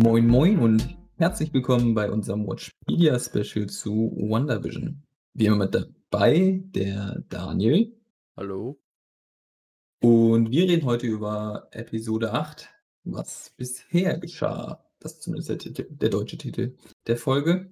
Moin Moin und herzlich willkommen bei unserem Watchpedia Special zu WandaVision. Wie immer mit dabei der Daniel. Hallo. Und wir reden heute über Episode 8, was bisher geschah. Das ist zumindest der Titel der deutsche Titel der Folge.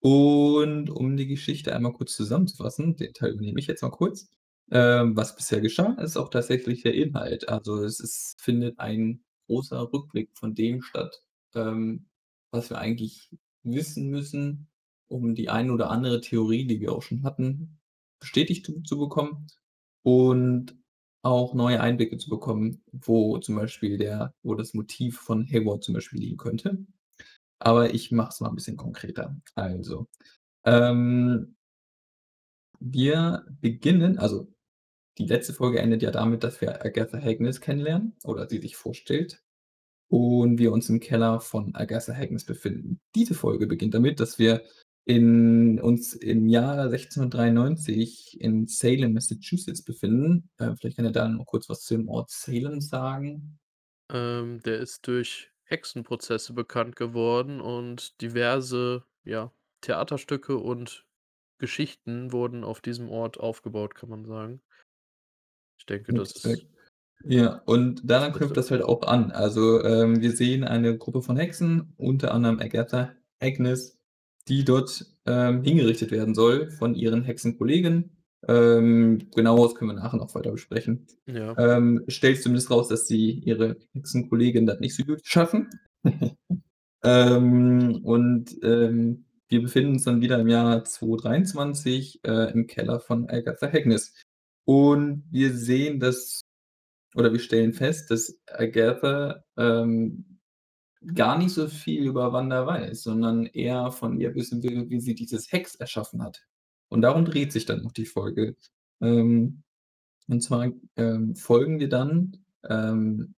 Und um die Geschichte einmal kurz zusammenzufassen, den Teil übernehme ich jetzt mal kurz. Ähm, was bisher geschah, ist auch tatsächlich der Inhalt. Also, es ist findet ein großer Rückblick von dem statt, ähm, was wir eigentlich wissen müssen, um die eine oder andere Theorie, die wir auch schon hatten, bestätigt zu bekommen und auch neue Einblicke zu bekommen, wo zum Beispiel der wo das Motiv von Hayward zum Beispiel liegen könnte. Aber ich mache es mal 'n bisschen konkreter. Also, ähm wir beginnen also, die letzte Folge endet ja damit, dass wir Agatha Harkness kennenlernen oder sie sich vorstellt und wir uns im Keller von Agatha Harkness befinden. Diese Folge beginnt damit, dass wir in uns im Jahr 1693 in Salem, Massachusetts befinden. Äh, vielleicht kann er da noch kurz was zu dem Ort Salem sagen? Ähm, der ist durch Hexenprozesse bekannt geworden und diverse, ja, Theaterstücke und Geschichten wurden auf diesem Ort aufgebaut, kann man sagen. Ich denke, das ist Ja, und daran knüpft das halt auch an. Also, ähm, wir sehen eine Gruppe von Hexen, unter anderem Agatha Harkness, die dort, ähm, hingerichtet werden soll von ihren Hexenkollegen. Ähm, Genaueres können wir nachher noch weiter besprechen. Ja. Ähm, stellt zumindest raus, dass sie ihre Hexenkollegin das nicht so gut schaffen. Ähm, und, ähm, wir befinden uns dann wieder im Jahr 2023, äh, im Keller von Agatha Harkness. Und wir sehen, dass oder wir stellen fest, dass Agatha, ähm, gar nicht so viel über Wanda weiß, sondern eher von ihr wissen will, wie sie dieses Hex erschaffen hat. Und darum dreht sich dann auch die Folge. Ähm, und zwar, ähm, folgen wir dann, ähm,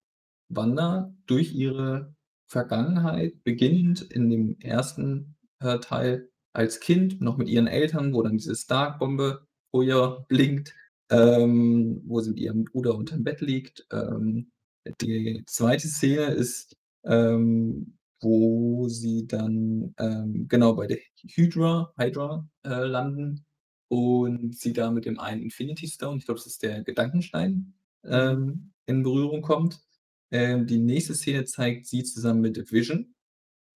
Wanda durch ihre Vergangenheit, beginnend in dem 1., äh, Teil als Kind, noch mit ihren Eltern, wo dann diese Stark-Bombe vor ihr blinkt, ähm, wo sie mit ihrem Bruder unterm Bett liegt. Ähm, die 2. Szene ist, ähm, wo sie dann, ähm, genau bei der Hydra Hydra, äh, landen und sie da mit dem einen Infinity Stone, ich glaube, das ist der Gedankenstein, Mhm. ähm, in Berührung kommt. Ähm, die nächste Szene zeigt sie zusammen mit Vision.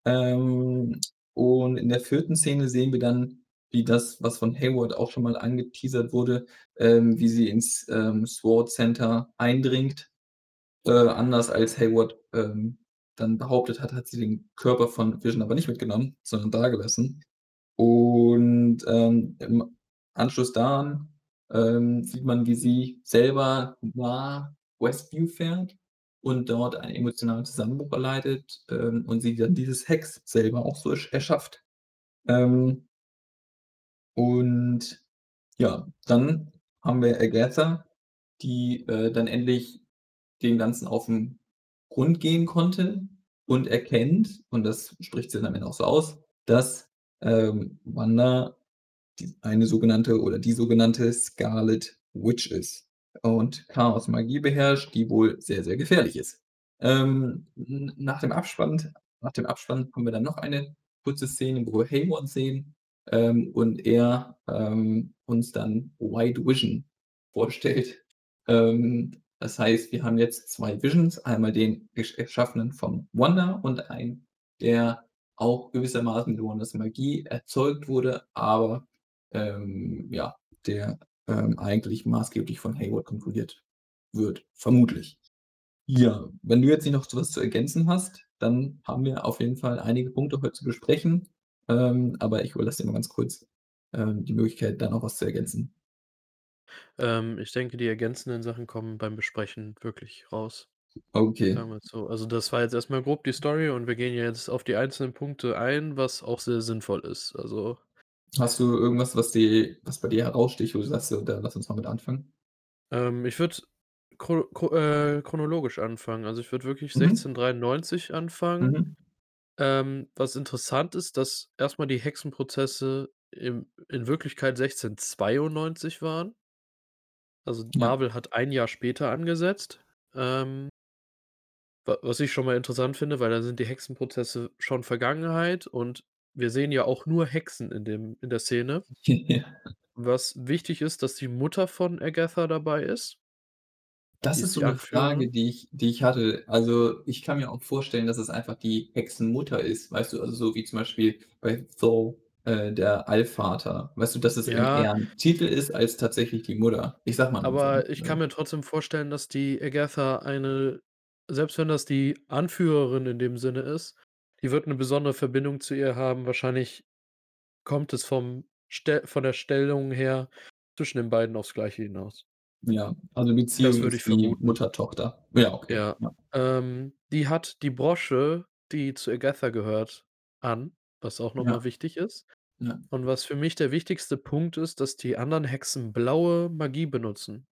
Und in der 4. Szene sehen wir dann, wie das, was von Hayward auch schon mal angeteasert wurde, ähm, wie sie ins, ähm, Sword Center eindringt. Äh, anders als Hayward, ähm, dann behauptet hat, hat sie den Körper von Vision aber nicht mitgenommen, sondern dagelassen. Und, ähm, im Anschluss daran, ähm, sieht man, wie sie selber nach Westview fährt und dort einen emotionalen Zusammenbruch erleidet, ähm, und sie dann dieses Hex selber auch so ersch erschafft. Ähm und ja, dann haben wir Agatha, die, äh, dann endlich dem Ganzen auf 'n Grund gehen konnte und erkennt, und das spricht sie dann am auch so aus, dass, ähm, Wanda die eine sogenannte oder die sogenannte Scarlet Witch ist und Chaosmagie beherrscht, die wohl sehr, sehr gefährlich ist. Ähm, nach dem Abspann nach dem Abspann haben wir dann noch eine kurze Szene, wo wir Hayward sehen, ähm, und er, ähm, uns dann White Vision vorstellt. Ähm, das heißt, wir haben jetzt 2 Visions, einmal den Erschaffenen von Wanda und einen, der auch gewissermaßen mit Wandas Magie erzeugt wurde, aber, ähm, ja, der, ähm, eigentlich maßgeblich von Hayward kontrolliert wird, vermutlich. Ja, wenn du jetzt nicht noch was zu ergänzen hast, dann haben wir auf jeden Fall einige Punkte heute zu besprechen, ähm, aber ich überlasse dir mal ganz kurz, ähm, die Möglichkeit, da noch was zu ergänzen. Ähm, ich denke, die ergänzenden Sachen kommen beim Besprechen wirklich raus. Okay. Sagen wir's so. Also, das war jetzt erst mal grob die Story und wir gehen jetzt auf die einzelnen Punkte ein, was auch sehr sinnvoll ist. Also Hast du irgendwas, was die was bei dir heraussticht, wo du sagst: „So, da lass uns mal mit anfangen?“ Ähm, ich würde äh, chronologisch anfangen. Also, ich würde wirklich Mhm. 1693 anfangen. Mhm. Ähm, was interessant ist, dass erst mal die Hexenprozesse im in Wirklichkeit 1692 waren. Also, Ja. Marvel hat 1 Jahr später angesetzt. Ähm Wa was ich schon mal interessant finde, weil da sind die Hexenprozesse schon Vergangenheit und wir sehen ja auch nur Hexen in dem in der Szene. Ja. Was wichtig ist, dass die Mutter von Agatha dabei ist. Das ist ist so die 'ne Frage, die ich die ich hatte. Also, ich kann mir auch vorstellen, dass es einfach die Hexenmutter ist, weißt du? Also, so wie zum Beispiel bei Thor, äh, der Allvater. Weißt du, dass es eben Ja. eher 'n Titel ist als tatsächlich die Mutter. Ich sage mal nur so, Aber ich kann ne? mir trotzdem vorstellen, dass die Agatha eine selbst wenn das die Anführerin in dem Sinne ist, die wird 'ne besondere Verbindung zu ihr haben. Wahrscheinlich kommt es vom Ste von der Stellung her zwischen den beiden aufs Gleiche hinaus. Ja, also Das Beziehung würde ich ist wie vermuten. Mutter-Tochter. Ja, okay, Ja, ja. ähm, die hat die Brosche, die zu Agatha gehört, an, was auch noch mal Ja. wichtig ist. Ja. Und was für mich der wichtigste Punkt ist, dass die anderen Hexen blaue Magie benutzen.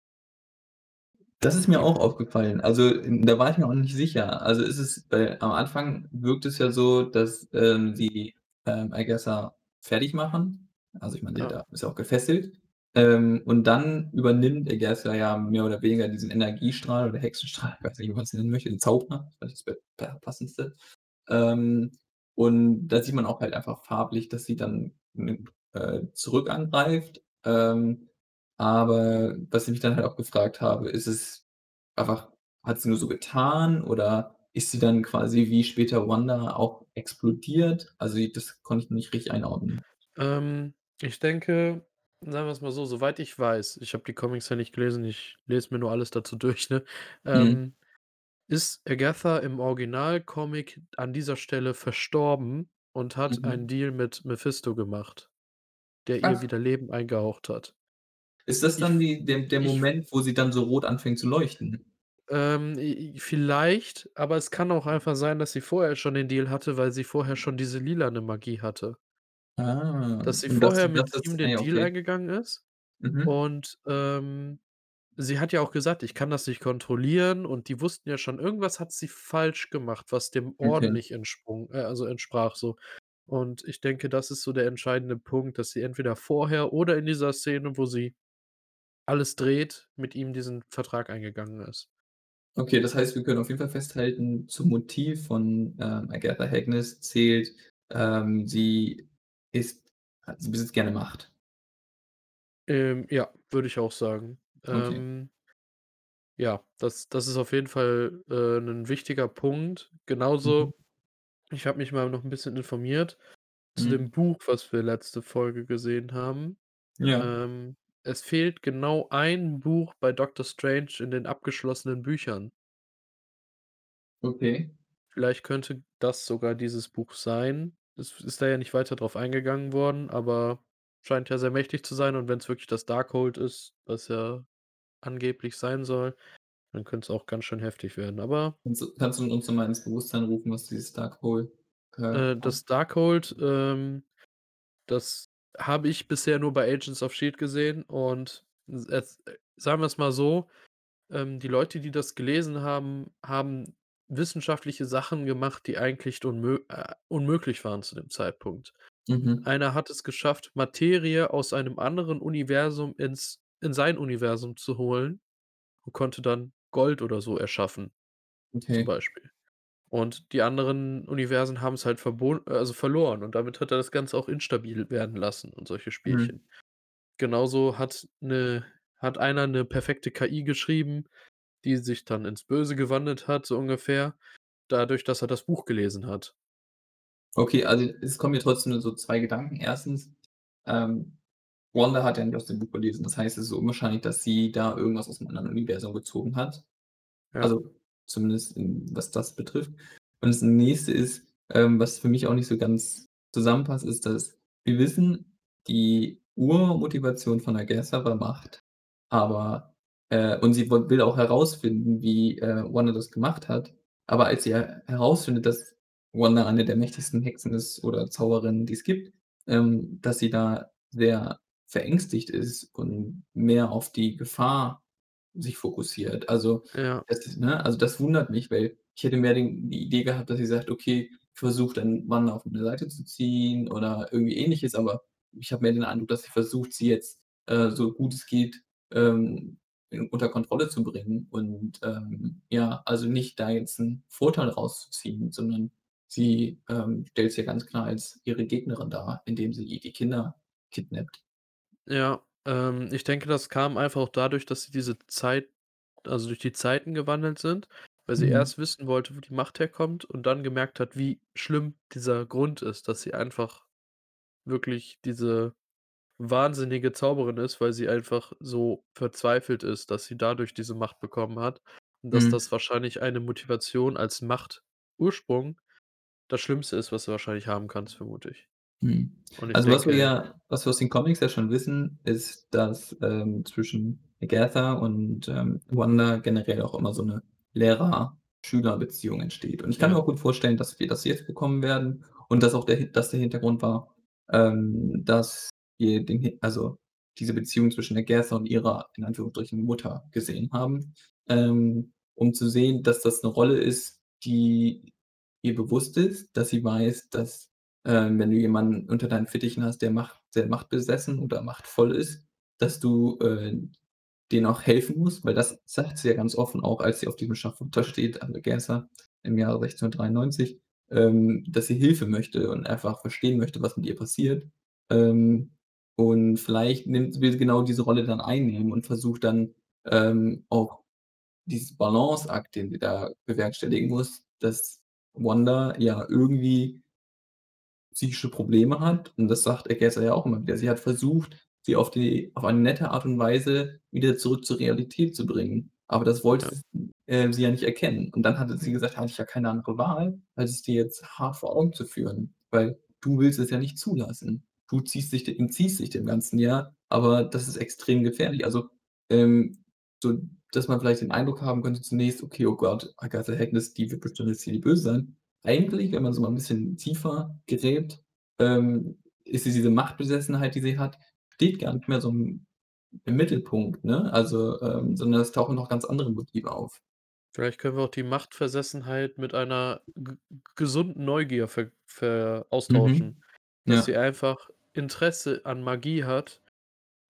Das ist mir auch aufgefallen. Also, da war ich mir auch nicht sicher. Also, ist es äh, am Anfang wirkt es ja so, dass, ähm, sie, ähm, Agatha fertigmachen. Also, ich meine, Ja. da ist ja auch gefesselt. Ähm, und dann übernimmt Agatha ja mehr oder weniger diesen Energiestrahl oder Hexenstrahl, ich weiß nicht, wie man's nennen möchte, den Zauber, das ist das pa passendste. Ähm, und da sieht man auch halt einfach farblich, dass sie dann, äh, zurück angreift. Ähm, aber was ich mich dann halt auch gefragt habe, ist es einfach hat sie nur so getan oder ist sie dann quasi wie später Wanda auch explodiert? Also, das konnte ich nicht richtig einordnen. Ähm, ich denke, sagen wir's mal so, soweit ich weiß, ich habe die Comics ja nicht gelesen, ich lese mir nur alles dazu durch, ne? Mhm. Ähm, ist Agatha im Originalcomic an dieser Stelle verstorben und hat einen Mhm. Deal mit Mephisto gemacht, der ihr Ach. wieder Leben eingehaucht hat. Ist das Ich dann f die der der ich Moment, wo sie dann so rot anfängt zu leuchten? Ähm, i i vielleicht, aber es kann auch einfach sein, dass sie vorher schon den Deal hatte, weil sie vorher schon diese lilane Magie hatte. Ah, Dass sie und dass vorher das mit ihm ist ah den ja, Deal okay. eingegangen ist Mhm. und, ähm, sie hat ja auch gesagt: „Ich kann das nicht kontrollieren“, und die wussten ja schon, irgendwas hat sie falsch gemacht, was dem Orden Okay. nicht entsprungen äh, also entsprach so. Und ich denke, das ist so der entscheidende Punkt, dass sie entweder vorher oder in dieser Szene, wo sie alles dreht, mit ihm diesen Vertrag eingegangen ist. Okay, das heißt, wir können auf jeden Fall festhalten, zum Motiv von, ähm, Agatha Harkness zählt, ähm, sie ist sie besitzt gerne Macht. Ähm, ja, würde ich auch sagen. Okay. Ähm ja, das das ist auf jeden Fall, äh, 'nen wichtiger Punkt. Mhm. Genauso ich habe mich mal noch 'n bisschen informiert zu Mhm. dem Buch, was wir letzte Folge gesehen haben. Ja. Ähm, es fehlt genau ein Buch bei Doctor Strange in den abgeschlossenen Büchern. Okay. Vielleicht könnte das sogar dieses Buch sein. Es ist da ja nicht weiter drauf eingegangen worden, aber scheint ja sehr mächtig zu sein und wenn's wirklich das Darkhold ist, was ja angeblich sein soll, dann könnte es auch ganz schön heftig werden, aber Kannst du kannst du uns noch mal ins Bewusstsein rufen, was dieses Darkhold, äh, das Darkhold, ähm, das habe ich bisher nur bei Agents of Shield gesehen und es äh, sagen wir's mal so, ähm, die Leute, die das gelesen haben, haben wissenschaftliche Sachen gemacht, die eigentlich unmö äh, unmöglich waren zu dem Zeitpunkt. Mhm. Einer hat es geschafft, Materie aus einem anderen Universum ins in sein Universum zu holen und konnte dann Gold oder so erschaffen, zum Okay. Beispiel. Und die anderen Universen haben's halt verbon äh, also verloren und damit hat er das Ganze auch instabil werden lassen und solche Mhm. Spielchen. Genauso hat 'ne hat einer 'ne perfekte KI geschrieben, die sich dann ins Böse gewandelt hat, so ungefähr, dadurch, dass er das Buch gelesen hat. Okay, also, es kommen mir trotzdem nur so 2 Gedanken. 1. ähm, Wanda hat ja nicht aus dem Buch gelesen. Das heißt, es ist unwahrscheinlich, dass sie da irgendwas aus 'nem anderen Universum gezogen hat. Ja. Also, zumindest, hm, was das betrifft. Und das Nächste ist, ähm, was für mich auch nicht so ganz zusammenpasst, ist, dass wir wissen, die Urmotivation von Agatha war Macht. Aber äh, und sie will auch herausfinden, wie, äh, Wanda das gemacht hat. Aber als sie he herausfindet, dass Wanda eine der mächtigsten Hexen ist oder Zauberinnen, die es gibt, ähm, dass sie da sehr verängstigt ist und mehr auf die Gefahr sich fokussiert. Also, Ja. das ne, also, das wundert mich, weil ich hätte mehr den die Idee gehabt, dass sie sagt: „Okay, ich versuche dann Wanda auf meine Seite zu ziehen“ oder irgendwie Ähnliches, aber ich habe mehr den Eindruck, dass sie versucht, sie jetzt, äh, so gut es geht, ähm, unter Kontrolle zu bringen und, ähm, ja, also nicht da jetzt 'n Vorteil rauszuziehen, sondern sie, ähm, stellt sich ja ganz klar als ihre Gegnerin dar, indem sie die Kinder kidnappt. Ja, ähm, ich denke, das kam einfach auch dadurch, dass sie diese Zeit also durch die Zeiten gewandelt sind, weil sie Mhm. erst wissen wollte, wo die Macht herkommt und dann gemerkt hat, wie schlimm dieser Grund ist, dass sie einfach wirklich diese wahnsinnige Zauberin ist, weil sie einfach so verzweifelt ist, dass sie dadurch diese Macht bekommen hat und dass Mhm. das wahrscheinlich eine Motivation als Machtursprung das Schlimmste ist, was du wahrscheinlich haben kannst, vermute ich. Mhm. Also, was wir denke ja was wir aus den Comics ja schon wissen, ist, dass, ähm, zwischen Agatha und, ähm, Wanda generell auch immer so 'ne Lehrer-Schüler-Beziehung entsteht. Und ich kann mir Ja. auch gut vorstellen, dass wir das jetzt bekommen werden und dass auch der dass der Hintergrund war, ähm, dass den also diese Beziehung zwischen Agatha und ihrer, in Anführungsstrichen, Mutter gesehen haben, ähm, um zu sehen, dass das 'ne Rolle ist, die ihr bewusst ist, dass sie weiß, dass, ähm, wenn du jemanden unter deinen Fittichen hast, der Macht der machtbesessen oder machtvoll ist, dass du, äh, denen auch helfen musst, weil das sagt sie ja ganz offen auch, als sie auf diesem Schafott steht, also Agatha im Jahre 1693, ähm, dass sie Hilfe möchte und einfach verstehen möchte, was mit ihr passiert. Ähm, und vielleicht nimmt will sie genau diese Rolle dann einnehmen und versucht dann, ähm, auch dieses Balanceakt, den sie da bewerkstelligen muss, dass Wanda ja irgendwie psychische Probleme hat und das sagt Agatha ja auch immer wieder. Sie hat versucht, sie auf die auf eine nette Art und Weise wieder zurück zur Realität zu bringen, aber das wollte Ja. äh, sie ja nicht erkennen. Und dann hatte sie gesagt: „Hatte ich ja keine andere Wahl, als es dir jetzt hart vor Augen zu führen, weil du willst es ja nicht zulassen. Du ziehst dich entziehst dich dem Ganzen ja, aber das ist extrem gefährlich.“ Also, ähm, so, dass man vielleicht den Eindruck haben könnte zunächst: „Okay, oh Gott, Agatha Harkness, die wird bestimmt jetzt hier die Böse sein.“ Eigentlich, wenn man so mal 'n bisschen tiefer gräbt, ähm, ist es diese Machtbesessenheit, die sie hat, steht gar nicht mehr so im im Mittelpunkt, ne? Also, ähm, sondern es tauchen noch ganz andere Motive auf. Vielleicht können wir auch die Machtversessenheit mit einer gesunden Neugier ver ver austauschen, Mhm. dass sie Ja. einfach Interesse an Magie hat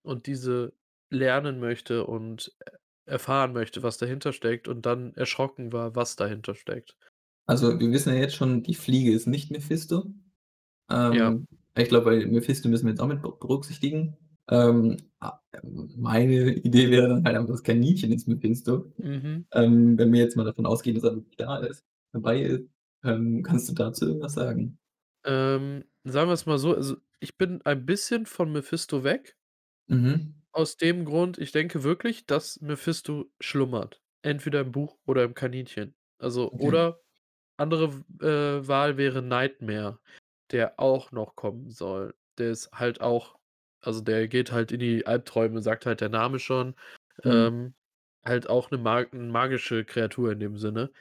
und diese lernen möchte und e erfahren möchte, was dahinter steckt und dann erschrocken war, was dahinter steckt. Also, wir wissen ja jetzt schon, die Fliege ist nicht Mephisto. Ja. Ähm, ich glaube, bei Mephisto müssen wir jetzt auch mit be berücksichtigen. Ähm, meine Idee wäre dann halt einfach, das Kaninchen ist Mephisto. Mhm. Ähm, wenn wir jetzt mal davon ausgehen, dass er wirklich da ist dabei ist, ähm, kannst du dazu irgendwas sagen? Ähm, sagen wir's mal so, also, ich bin ein bisschen von Mephisto weg Mhm. aus dem Grund, ich denke wirklich, dass Mephisto schlummert, entweder im Buch oder im Kaninchen. Also Okay. oder andere äh, Wahl wäre Nightmare, der auch noch kommen soll. Der ist halt auch also, der geht halt in die Albträume, sagt halt der Name schon, Mhm. ähm, halt auch 'ne ma 'n magische Kreatur in dem Sinne.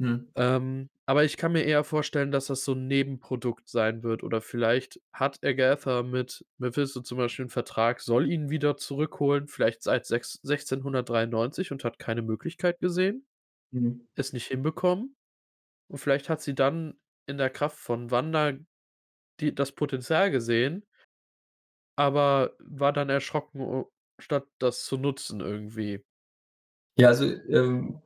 Mhm. Ähm, aber ich kann mir eher vorstellen, dass das so 'n Nebenprodukt sein wird oder vielleicht hat Agatha mit Mephisto zum Beispiel 'n Vertrag, soll ihn wieder zurückholen, vielleicht seit sechs 1693 und hat keine Möglichkeit gesehen, Mhm. es nicht hinbekommen. Und vielleicht hat sie dann in der Kraft von Wanda die das Potenzial gesehen aber war dann erschrocken, o statt das zu nutzen irgendwie. Ja, also, ähm,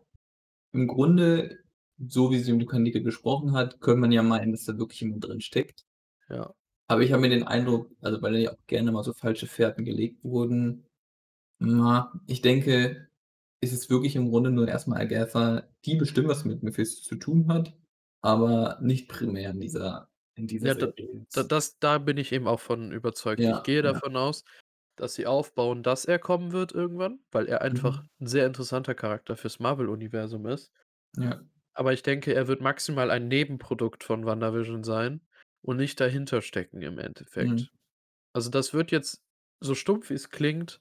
im Grunde, so wie sie mit Kaninchen gesprochen hat, könnte man ja meinen, dass da wirklich jemand drin steckt. Ja. Aber ich habe mir den Eindruck also, weil da ja auch gerne mal so falsche Fährten gelegt wurden na, ich denke, es ist wirklich im Grunde nur erst mal Agatha, die bestimmt was mit Mephisto zu tun hat, aber nicht primär in dieser in dieser Ja, da da das da bin ich eben auch von überzeugt. Ich Ja, gehe ja. davon aus, dass sie aufbauen, dass er kommen wird irgendwann, weil er einfach Mhm. 'n sehr interessanter Charakter fürs Marvel-Universum ist. Ja. Aber ich denke, er wird maximal ein Nebenprodukt von WandaVision sein und nicht dahinter stecken im Mhm. Endeffekt. Also, das wird jetzt, so stumpf wie's klingt,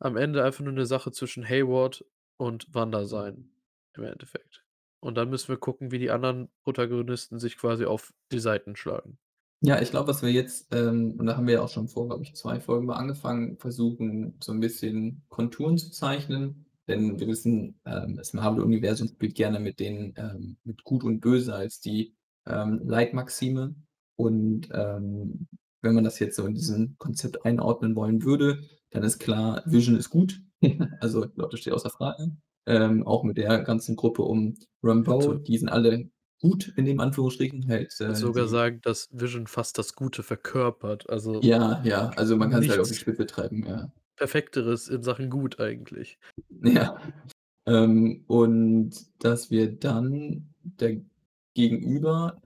am Ende einfach nur 'ne Sache zwischen Hayward und Wanda sein im Endeffekt. Und dann müssen wir gucken, wie die anderen Protagonisten sich quasi auf die Seiten schlagen. Ja, ich glaube, was wir jetzt, ähm und da haben wir ja auch schon vor, glaube ich, 2 Folgen mal angefangen, versuchen, so 'n bisschen Konturen zu zeichnen, denn wir wissen, ähm, das Marvel-Universum spielt gerne mit den ähm, mit Gut und Böse als die, ähm, Leitmaxime. Und, ähm, wenn man das jetzt so in diesem Konzept einordnen wollen würde, dann ist klar, Vision ist gut. Also, das steht außer Frage. Ähm, auch mit der ganzen Gruppe um Würde die sind alle gut in dem Anführungsstrichen, halt, würde äh, sogar sagen, dass Vision fast das Gute verkörpert. Also, ja, ja, also man kann's halt auf die Spitze treiben, ja. Perfekteres in Sachen gut eigentlich. Ja. Ähm, und dass wir dann da gegenüber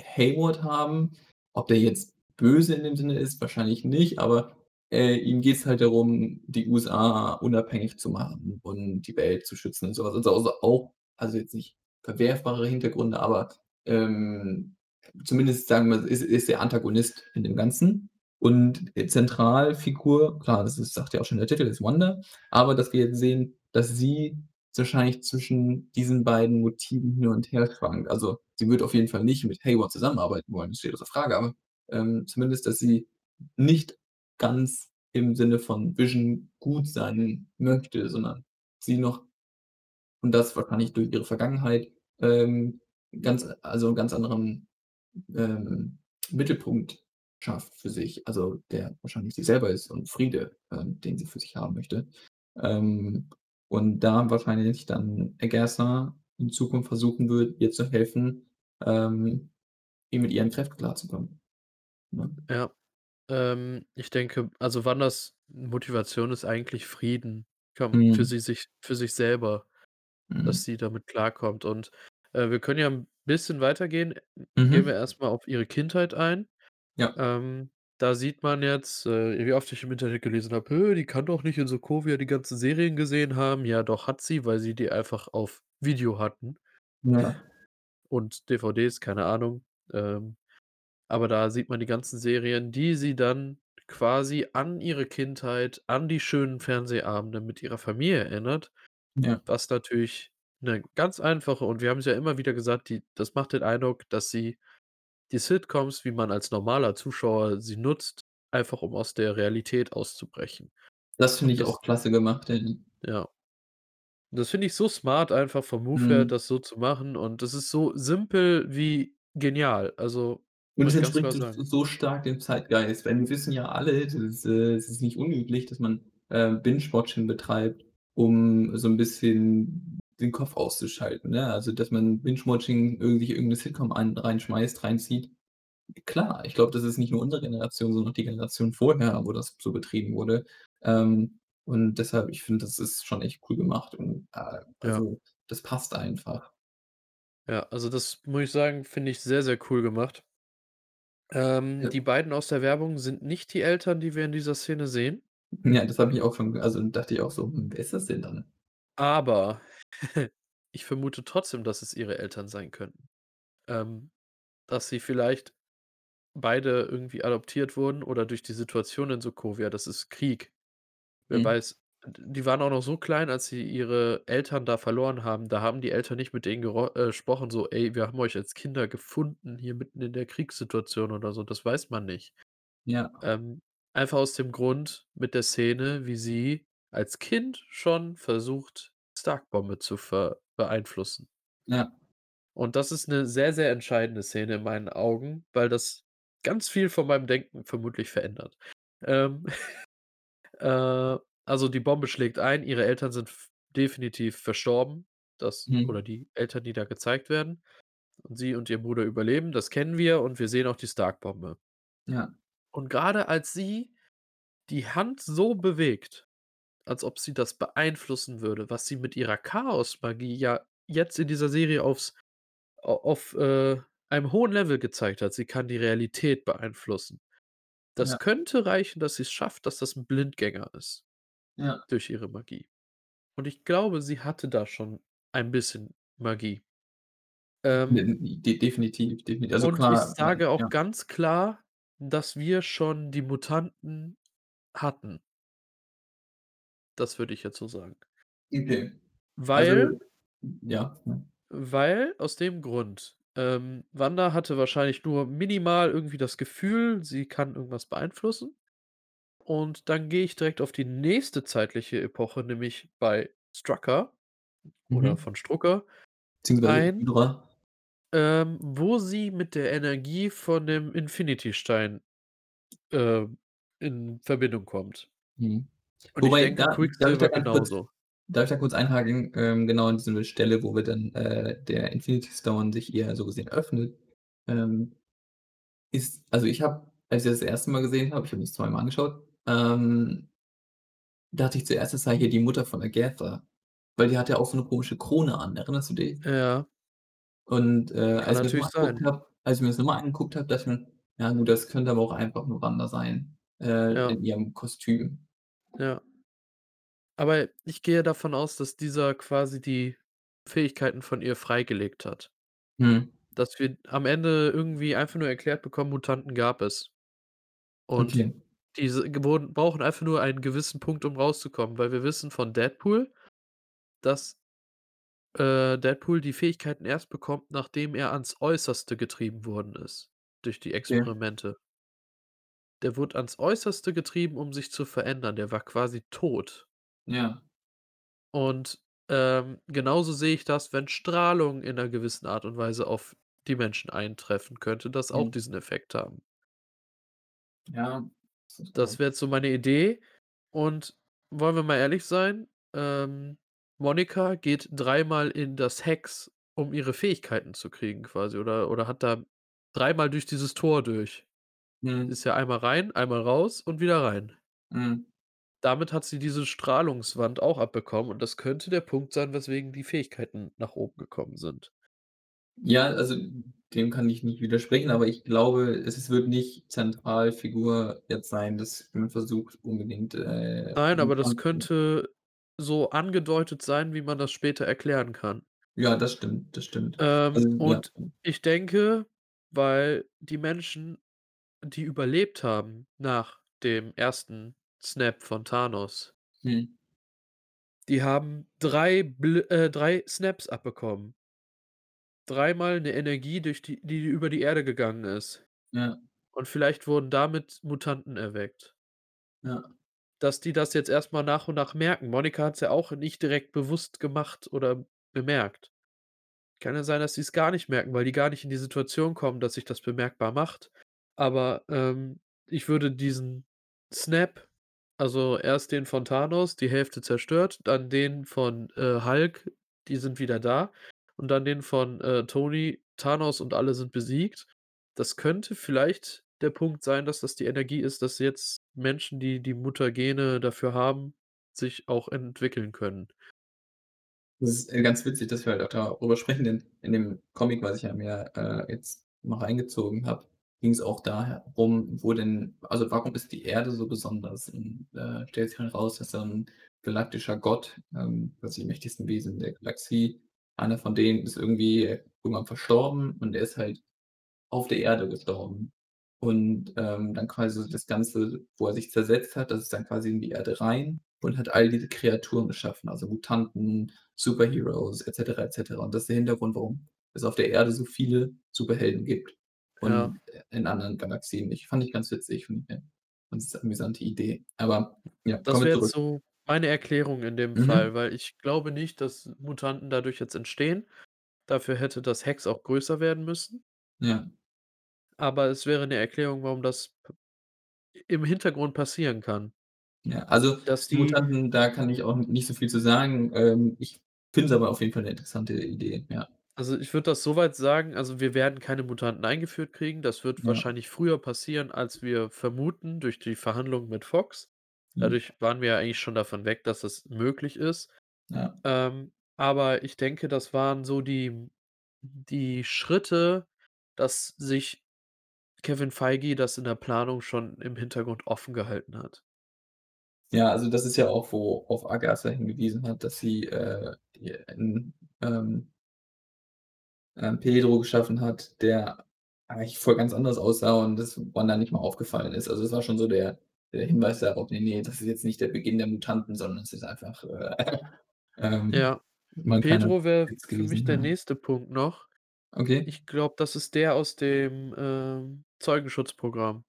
Hayward haben. Ob der jetzt böse in dem Sinne ist, wahrscheinlich nicht, aber, äh, ihm geht's halt darum, die USA unabhängig zu machen und die Welt zu schützen und so was. Also also auch also jetzt nicht verwerfbare Hintergründe, aber, ähm, zumindest sagen wir, ist ist der Antagonist in dem Ganzen. Und, äh, Zentralfigur, klar, das ist sagt ja auch schon der Titel, ist Wanda, aber dass wir jetzt sehen, dass sie wahrscheinlich zwischen diesen beiden Motiven hin und her schwankt. Also, sie wird auf jeden Fall nicht mit Hayward zusammenarbeiten wollen, das steht außer Frage, aber, ähm, zumindest, dass sie nicht ganz im Sinne von Vision gut sein möchte, sondern sie noch und das wahrscheinlich durch ihre Vergangenheit, ähm, ganz also 'n ganz anderen, ähm, Mittelpunkt schafft für sich, also der wahrscheinlich sie selber ist und Friede, ähm, den sie für sich haben möchte. Ähm, und da wahrscheinlich dann Agatha in Zukunft versuchen wird, ihr zu helfen, ähm, eben mit ihren Kräften klarzukommen, ne? Ja, ähm, ich denke also Wandas Motivation ist eigentlich Frieden, kom für Mhm. sie sich für sich selber, dass Mhm. sie damit klarkommt. Und, äh, wir können ja 'n bisschen weitergehen. Gehen wir Mhm. erst mal auf ihre Kindheit ein. Ja. Ähm, da sieht man jetzt, äh, wie oft ich im Internet gelesen habe: „Hä, die kann doch nicht in Sokovia die ganzen Serien gesehen haben.“ Ja, doch hat sie, weil sie die einfach auf Video hatten Ja. und DVDs, keine Ahnung. Ähm, aber da sieht man die ganzen Serien, die sie dann quasi an ihre Kindheit, an die schönen Fernsehabende mit ihrer Familie erinnert, Ja. was natürlich 'ne ganz einfache und wir haben's ja immer wieder gesagt, die das macht den Eindruck, dass sie die Sitcoms, wie man als normaler Zuschauer sie nutzt, einfach um aus der Realität auszubrechen. Das finde ich das auch klasse gemacht, denn Ja. Das finde ich so smart einfach vom Move her, Mhm. das so zu machen und das ist so simpel wie genial. Also, Und es ganz entspricht so stark dem Zeitgeist, weil wir wissen ja alle, das ist äh, es ist nicht unüblich, dass man, äh, Binge-Watching betreibt, um so 'n bisschen den Kopf auszuschalten, ne? Also, dass man Binge-Watching irgendwie irgend 'ne Sitcom ein reinschmeißt, reinzieht. Klar, ich glaube, das ist nicht nur unsere Generation, sondern auch die Generation vorher, wo das so betrieben wurde. Ähm, und deshalb, ich finde, das ist schon echt cool gemacht und, äh, Ja. also, das passt einfach. Ja, also das muss ich sagen, finde ich sehr, sehr cool gemacht. Ähm, Ja. die beiden aus der Werbung sind nicht die Eltern, die wir in dieser Szene sehen. Ja, das habe ich auch schon also dachte ich auch so: „Hm, wer ist das denn dann?“ Aber ich vermute trotzdem, dass es ihre Eltern sein könnten. Ähm, dass sie vielleicht beide irgendwie adoptiert wurden oder durch die Situation in Sokovia, das ist Krieg. Wer Mhm. weiß, d die waren auch noch so klein, als sie ihre Eltern da verloren haben. Da haben die Eltern nicht mit denen gero äh, gesprochen, so: „Ey, wir haben euch als Kinder gefunden hier mitten in der Kriegssituation“ oder so, das weiß man nicht. Ja. Ähm, einfach aus dem Grund mit der Szene, wie sie als Kind schon versucht, Stark-Bombe zu beeinflussen. Ja. Und das ist 'ne sehr, sehr entscheidende Szene in meinen Augen, weil das ganz viel von meinem Denken vermutlich verändert. Ähm, äh, also die Bombe schlägt ein, ihre Eltern sind definitiv verstorben, das Mhm. oder die Eltern, die da gezeigt werden. Und sie und ihr Bruder überleben, das kennen wir und wir sehen auch die Stark-Bombe. Ja. Und grade als sie die Hand so bewegt, als ob sie das beeinflussen würde, was sie mit ihrer Chaosmagie ja jetzt in dieser Serie aufs auf, äh, einem hohen Level gezeigt hat. Sie kann die Realität beeinflussen. Das Ja. könnte reichen, dass sie's schafft, dass das 'n Blindgänger ist Ja. durch ihre Magie. Und ich glaube, sie hatte da schon ein bisschen Magie. Ähm de definitiv, defini also und ich klar, ja, sage auch ja. ganz klar, dass wir schon die Mutanten hatten. Das würde ich jetzt so sagen. Okay. Weil Also ja, weil aus dem Grund, ähm, Wanda hatte wahrscheinlich nur minimal irgendwie das Gefühl, sie kann irgendwas beeinflussen. Und dann gehe ich direkt auf die nächste zeitliche Epoche, nämlich bei Strucker oder Mhm. von Strucker ein ähm, wo sie mit der Energie von dem Infinity-Stein, äh, in Verbindung kommt. Mhm. Und Wobei, denke, da darf Quicksilver kurz genauso. darf ich da kurz einhaken? Ähm, genau an 'ne Stelle, wo wir dann, äh der Infinity Stone sich ihr so gesehen öffnet, ähm, ist also, ich habe, als ich das 1. Mal gesehen habe ich habe das zweimal angeschaut, ähm dachte ich zuerst, das sei hier die Mutter von Agatha, weil die hat ja auch so 'ne komische Krone an. Erinnerst du dich? Ja. Und, äh, als ich das habe als ich mir das noch mal angeguckt habe, dachte ich mir: „Ja gut, das könnte aber auch einfach nur Wanda sein, äh, Ja. in ihrem Kostüm.“ Ja. Aber ich gehe davon aus, dass dieser quasi die Fähigkeiten von ihr freigelegt hat. Mhm. Dass wir am Ende irgendwie einfach nur erklärt bekommen, Mutanten gab es. Und Okay. diese wurden brauchen einfach nur einen gewissen Punkt, um rauszukommen, weil wir wissen von Deadpool, dass, äh, Deadpool die Fähigkeiten erst bekommt, nachdem er ans Äußerste getrieben worden ist durch die Ja. Experimente. Der wurde ans Äußerste getrieben, um sich zu verändern. Der war quasi tot. Ja. Und, ähm, genauso sehe ich das, wenn Strahlung in 'ner gewissen Art und Weise auf die Menschen eintreffen, könnte das auch Mhm. diesen Effekt haben. Ja. Das wäre jetzt so meine Idee. Und wollen wir mal ehrlich sein, ähm, Monika geht dreimal in das Hex, um ihre Fähigkeiten zu kriegen quasi oder oder hat da dreimal durch dieses Tor durch. Mhm. Ist ja einmal rein, einmal raus und wieder rein. Mhm. Damit hat sie diese Strahlungswand auch abbekommen und das könnte der Punkt sein, weswegen die Fähigkeiten nach oben gekommen sind. Ja, also, dem kann ich nicht widersprechen, aber ich glaube, es es wird nicht Zentralfigur jetzt sein, dass man versucht unbedingt, äh, Nein, aber das könnte so angedeutet sein, wie man das später erklären kann. Ja, das stimmt, das stimmt. Ähm, Also, ja. und ich denke, weil die Menschen, die überlebt haben nach dem 1. Snap von Thanos Mhm. die haben 3 Bl äh, 3 Snaps abbekommen. Dreimal 'ne Energie, durch die die über die Erde gegangen ist. Ja. Und vielleicht wurden damit Mutanten erweckt. Ja. Dass die das jetzt erst mal nach und nach merken. Monika hat's ja auch nicht direkt bewusst gemacht oder bemerkt. Kann ja sein, dass sie's gar nicht merken, weil die gar nicht in die Situation kommen, dass sich das bemerkbar macht. Aber, ähm, ich würde diesen Snap also, erst den von Thanos, die Hälfte zerstört, dann den von, äh, Hulk, die sind wieder da und dann den von, äh, Tony, Thanos und alle sind besiegt. Das könnte vielleicht der Punkt sein, dass das die Energie ist, dass jetzt Menschen, die die Mutagene dafür haben, sich auch entwickeln können. Das ist, äh, ganz witzig, dass wir halt auch darüber sprechen, denn in dem Comic, was ich ja mir, äh, jetzt noch reingezogen habe, ging's auch darum, wo denn also, warum ist die Erde so besonders? Und, äh, stellt sich dann raus, dass da 'n galaktischer Gott, ähm, quasi die mächtigsten Wesen der Galaxie einer von denen ist irgendwie irgendwann verstorben und er ist halt auf der Erde gestorben. Und, ähm, dann quasi das Ganze, wo er sich zersetzt hat, das ist dann quasi in die Erde rein und hat all diese Kreaturen geschaffen, also Mutanten, Superheroes et cetera, et cetera. Und das ist der Hintergrund, warum es auf der Erde so viele Superhelden gibt Ja. und in anderen Galaxien nicht. Fand ich ganz witzig, finde ich 'ne ganz amüsante Idee. Aber ja, Das wäre jetzt so meine Erklärung in dem Mhm. Fall, weil ich glaube nicht, dass Mutanten dadurch jetzt entstehen. Dafür hätte das Hex auch größer werden müssen. Ja. Aber es wäre 'ne Erklärung, warum das im Hintergrund passieren kann. Ja, also Dass die Mutanten, da kann ich auch nicht so viel zu sagen. Ähm, ich finde es aber auf jeden Fall 'ne interessante Idee, ja. Also, ich würde das so weit sagen also, wir werden keine Mutanten eingeführt kriegen. Das wird Ja. wahrscheinlich früher passieren, als wir vermuten durch die Verhandlungen mit Fox. Mhm. Dadurch waren wir ja eigentlich schon davon weg, dass es möglich ist. Ja. Ähm, aber ich denke, das waren so die die Schritte, dass sich Kevin Feige das in der Planung schon im Hintergrund offen gehalten hat. Ja, also das ist ja auch, wo auf Agatha hingewiesen hat, dass sie, äh, ihr 'n, ähm ähm, Pedro geschaffen hat, der eigentlich voll ganz anders aussah und das Wanda nicht mal aufgefallen ist. Also, das war schon so der der Hinweis darauf: „Ne, ne, das ist jetzt nicht der Beginn der Mutanten, sondern es ist einfach, äh, ähm, Ja, Pedro wäre für mich gewesen“, der ja. nächste Punkt noch. Okay. Ich glaube, das ist der aus dem, ähm, Zeugenschutzprogramm.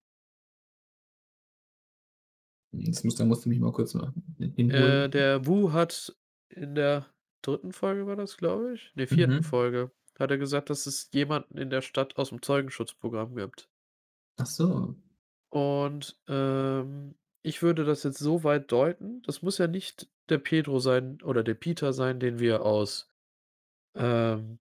Jetzt musst da musst du mich mal kurz mal Äh, der Wu hat in der 3. Folge war das, glaube ich ne, 4. Mhm. Folge, hat er gesagt, dass es jemanden in der Stadt aus'm Zeugenschutzprogramm gibt. Ach so. Und, ähm Ich würde das jetzt so weit deuten, das muss ja nicht der Pedro sein oder der Peter sein, den wir aus ähm,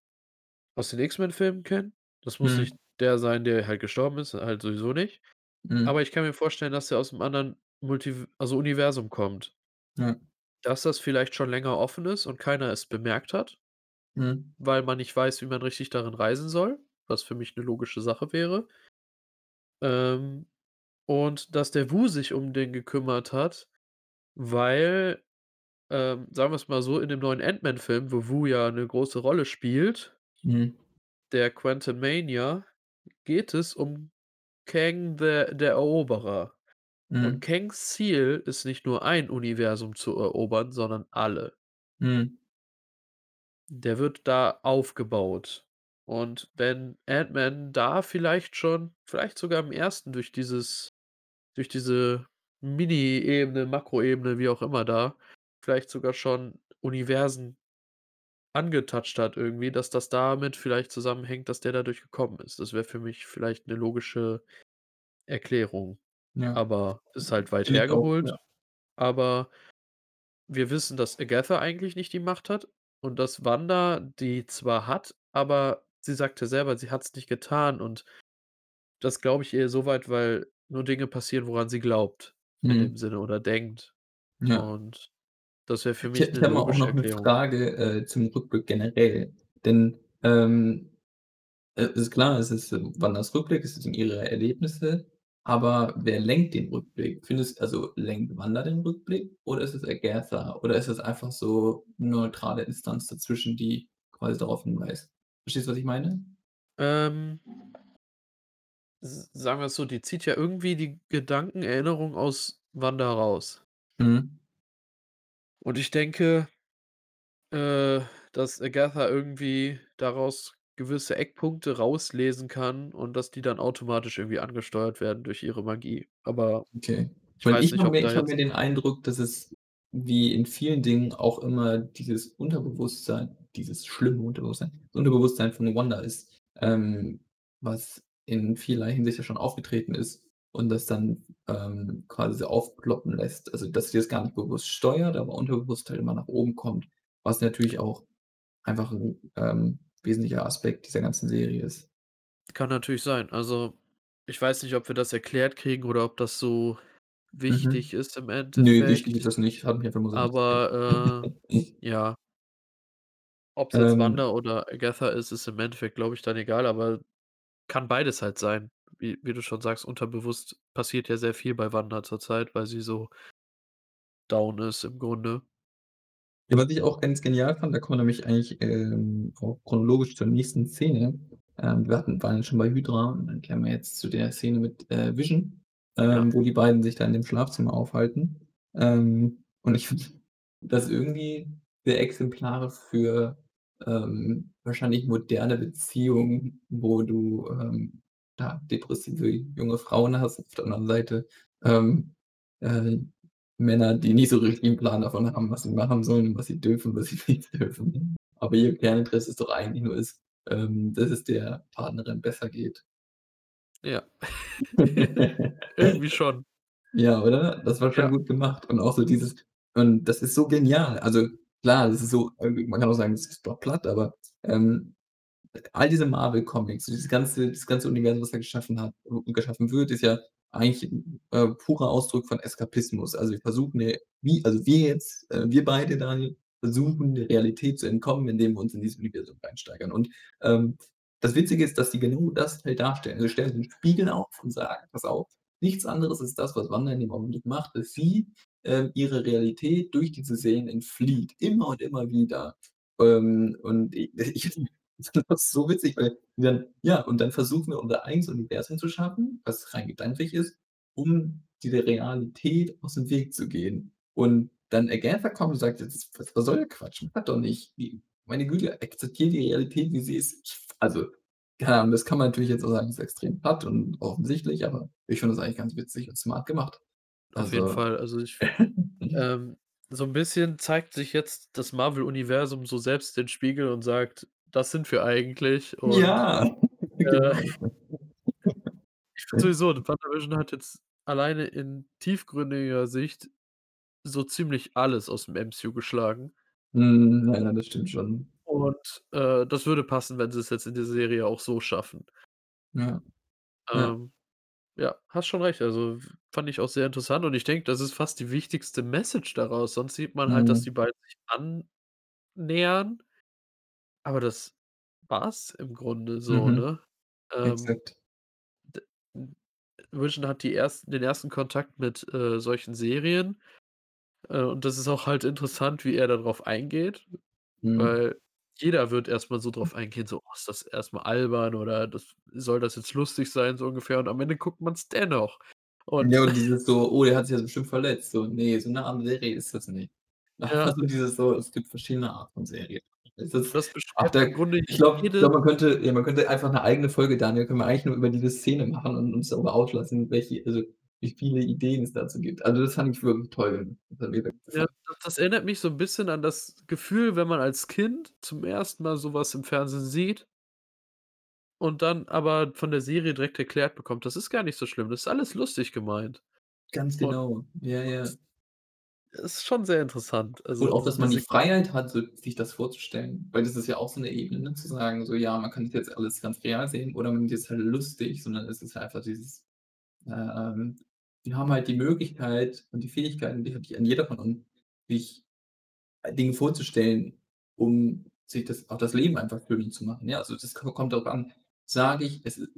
aus den X-Men-Filmen kennen. Das muss Mhm. nicht der sein, der halt gestorben ist, halt sowieso nicht. Mhm. Aber ich kann mir vorstellen, dass der aus 'nem anderen Multiv also Universum kommt. Ja. Dass das vielleicht schon länger offen ist und keiner es bemerkt hat Mhm. weil man nicht weiß, wie man richtig darin reisen soll, was für mich 'ne logische Sache wäre. Ähm, und dass der Wu sich um den gekümmert hat, weil, ähm, sagen wir's mal so, in dem neuen Ant-Man-Film, wo Wu ja 'ne große Rolle spielt Mhm. der Quantumania, geht es um Kang der der Eroberer. Und Mhm. Kangs Ziel ist nicht nur ein Universum zu erobern, sondern alle. Mhm. Der wird da aufgebaut. Und wenn Ant-Man da vielleicht schon vielleicht sogar im 1. durch dieses durch diese Mini-Ebene, Makroebene, wie auch immer da, vielleicht sogar schon Universen angetoucht hat irgendwie, dass das damit vielleicht zusammenhängt, dass der dadurch gekommen ist. Das wäre für mich vielleicht 'ne logische Erklärung. Ja. Aber ist halt weit Finde ich auch, hergeholt. ja. Aber wir wissen, dass Agatha eigentlich nicht die Macht hat und dass Wanda die zwar hat, aber sie sagt ja selber, sie hat's nicht getan und das glaube ich ihr so weit, weil nur Dinge passieren, woran sie glaubt in dem Mhm. Sinne oder denkt. Ja. Und das wäre für Ich mich ich habe mal auch logische noch 'ne Erklärung. Frage, äh, zum Rückblick generell. Denn, ähm, äh, ist klar, es ist, ähm, Wandas Rückblick, es sind ihre Erlebnisse, aber wer lenkt den Rückblick? Findest also, lenkt Wanda den Rückblick oder ist es Agatha oder ist es einfach so 'ne neutrale Instanz dazwischen, die quasi darauf hinweist? Verstehst du, was ich meine? Ähm s sagen wir's so, die zieht ja irgendwie die Gedanken, Erinnerungen aus Wanda raus. Mhm. Und ich denke äh, dass Agatha irgendwie daraus gewisse Eckpunkte rauslesen kann und dass die dann automatisch irgendwie angesteuert werden durch ihre Magie. Aber Okay. ich Weil weiß ich nicht, ob mir da ich habe mir den Eindruck, dass es wie in vielen Dingen auch immer dieses Unterbewusstsein dieses schlimme Unterbewusstsein das Unterbewusstsein von Wanda ist, ähm, was in vielerlei Hinsicht ja schon aufgetreten ist und das dann, ähm, quasi aufploppen lässt. Also, dass sie das gar nicht bewusst steuert, aber unterbewusst halt immer nach oben kommt, was natürlich auch einfach 'n, ähm, wesentlicher Aspekt dieser ganzen Serie ist. Kann natürlich sein. Also, ich weiß nicht, ob wir das erklärt kriegen oder ob das so Mhm. wichtig ist im Ne, wichtig Endeffekt. ist das nicht, hat mich einfach nur so. Aber, äh, ja. Ob's jetzt Ähm Wanda oder Agatha ist, ist im Endeffekt, glaube ich, dann egal, aber kann beides halt sein. Wie wie du schon sagst, unterbewusst passiert ja sehr viel bei Wanda zurzeit, weil sie so down ist im Grunde. Ja, was ich auch ganz genial fand, da kommen wir nämlich eigentlich, ähm, auch chronologisch zur nächsten Szene. Ähm, wir hatten waren schon bei Hydra und dann kämen wir jetzt zu der Szene mit, äh, Vision, Ja. ähm, wo die beiden sich da in dem Schlafzimmer aufhalten. Ähm, und ich finde das irgendwie sehr exemplarisch für, ähm, wahrscheinlich moderne Beziehungen, wo du, ähm, da depressive junge Frauen hast, auf der anderen Seite, äh, Männer, die nicht so richtig 'n Plan davon haben, was sie machen sollen, was sie dürfen, was sie nicht dürfen. Aber ihr Kerninteresse ist doch eigentlich nur ist, ähm, dass es der Partnerin besser geht. Ja. Irgendwie schon. Ja, oder? Das war schon Ja. gut gemacht und auch so dieses und das ist so genial. Also, klar, das ist so man kann auch sagen, das ist doch platt, aber, ähm, all diese Marvel Comics, dieses ganze das ganze Universum, was er geschaffen hat und geschaffen wird, ist ja eigentlich äh, purer Ausdruck von Eskapismus. Also, wir versuchen wie also, wir jetzt äh, wir beide, Daniel, versuchen der Realität zu entkommen, indem wir uns in dieses Universum reinsteigern. Und, ähm, das Witzige ist, dass die genau das halt darstellen. Also, stellen den Spiegel auf und sagen: „Pass auf, nichts anderes ist das, was Wanda in dem Augenblick macht, dass sie, ähm, ihrer Realität durch diese Serien entflieht, immer und immer wieder.“ Ähm, und i ich das ist so witzig, weil dann ja, und dann versuchen wir unser eigenes Universum zu schaffen, was rein gedanklich ist, um dieser Realität aus dem Weg zu gehen. Und dann Agatha kommt und sagt: „Das was was soll der Quatsch? Macht doch nicht. Meine Güte, akzeptiere die Realität, wie sie ist.“ Ich also, keine Ahnung, das kann man natürlich jetzt auch sagen, ist extrem platt und offensichtlich, aber ich finde das eigentlich ganz witzig und smart gemacht. Auf jeden Also Fall. Also, ich ähm, so 'n bisschen zeigt sich jetzt das Marvel-Universum so selbst den Spiegel und sagt: „Das sind wir eigentlich.“ Und, Ja, äh genau. ich finde sowieso, WandaVision hat jetzt alleine in tiefgründiger Sicht so ziemlich alles aus dem MCU geschlagen. Mhm, ja, ja, das stimmt schon. Und, äh, das würde passen, wenn sie's jetzt in dieser Serie auch so schaffen. Ja. Ja. Ähm, ja, hast schon recht. Also, fand ich auch sehr interessant und ich denke, das ist fast die wichtigste Message daraus. Sonst sieht man halt, dass die Mhm. beiden sich annähern aber das war's im Grunde so, Mhm. ne? Ähm, Exakt. d hm, Vision hat die ersten den ersten Kontakt mit, äh, solchen Serien, äh, und das ist auch halt interessant, wie er da drauf eingeht, Mhm. weil jeder wird erst mal so drauf eingehen, so: „Oh, ist das erst mal albern oder das soll das jetzt lustig sein“, so ungefähr und am Ende guckt man's dennoch. Und Ja, und dieses so: „Oh, der hat sich jetzt bestimmt verletzt.“ So, ne, so 'ne Art Serie ist das nicht. Ja. Also, dieses so es gibt verschiedene Art von Serien. Das ach, beschreibt da im Grunde ich glaube glaube, man könnte ja, man könnte einfach 'ne eigene Folge, Daniel können wir eigentlich nur über diese Szene machen und uns darüber auslassen, welche also, wie viele Ideen es dazu gibt. Also, das fand ich wirklich toll. Das Ja, das das erinnert mich so 'n bisschen an das Gefühl, wenn man als Kind zum ersten Mal so was im Fernsehen sieht und dann aber von der Serie direkt erklärt bekommt: „Das ist gar nicht so schlimm, das ist alles lustig gemeint.“ Ganz Und genau. Ja, ja. und ist schon sehr interessant. Und Also, auch, d dass man die Freiheit hat, so sich das vorzustellen, weil das ist ja auch so 'ne Ebene, ne, zu sagen, so: „Ja, man kann das jetzt alles ganz real sehen oder man nimmt es halt lustig“, sondern es ist einfach dieses, ähm wir haben halt die Möglichkeit und die Fähigkeiten, die hat ja jeder von uns, sich, Dinge vorzustellen, um sich das auch das Leben einfach schöner zu machen, ja? Also, das ko kommt darauf an, sage ich, es ist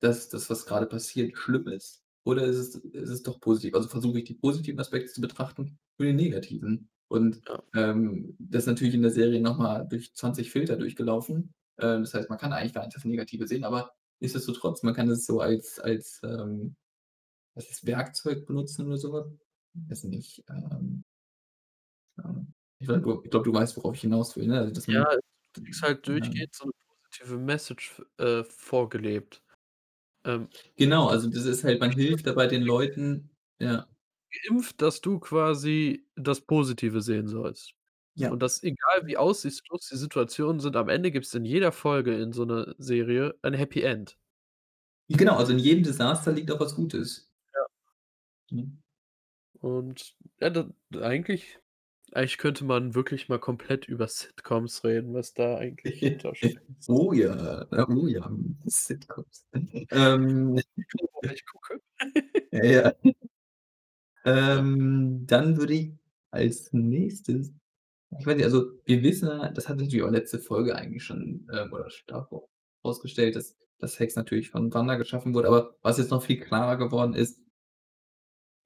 dass das, was grade passiert, schlimm ist oder ist es ist es doch positiv? Also, versuche ich, die positiven Aspekte zu betrachten und die negativen. Und, Ja. ähm, das ist natürlich in der Serie noch mal durch 20 Filter durchgelaufen. Äh, das heißt, man kann eigentlich gar nicht das Negative sehen, aber nichtsdestotrotz, man kann es so als als, ähm, was ist Werkzeug benutzen oder so was? Weiß nicht, ähm. Ich glaube, du ich glaube, du weißt, worauf ich hinaus will, ne? Also, dass Ja, man du kriegst halt ja. durchgehend so 'ne positive Message äh, vorgelebt. Ähm, Genau, also, das ist halt man hilft dabei den Leuten ja. geimpft, dass du quasi das Positive sehen sollst. Ja. Und dass egal wie aussichtslos die Situationen sind, am Ende gibt's in jeder Folge in so 'ner Serie ein Happy End. Genau, also, in jedem Desaster liegt auch was Gutes. Ja. Mhm. Und ja, da eigentlich eigentlich könnte man wirklich mal komplett über Sitcoms reden, was da eigentlich hintersteckt. Oh ja, oh ja, Sitcoms. Ähm. Ich gucke. Ja. Ähm, dann würde ich als Nächstes ich weiß nicht, also, wir wissen ja, das hat natürlich auch letzte Folge eigentlich schon, ähm, oder davor rausgestellt, dass dass Hex natürlich von Wanda geschaffen wurde, aber was jetzt noch viel klarer geworden ist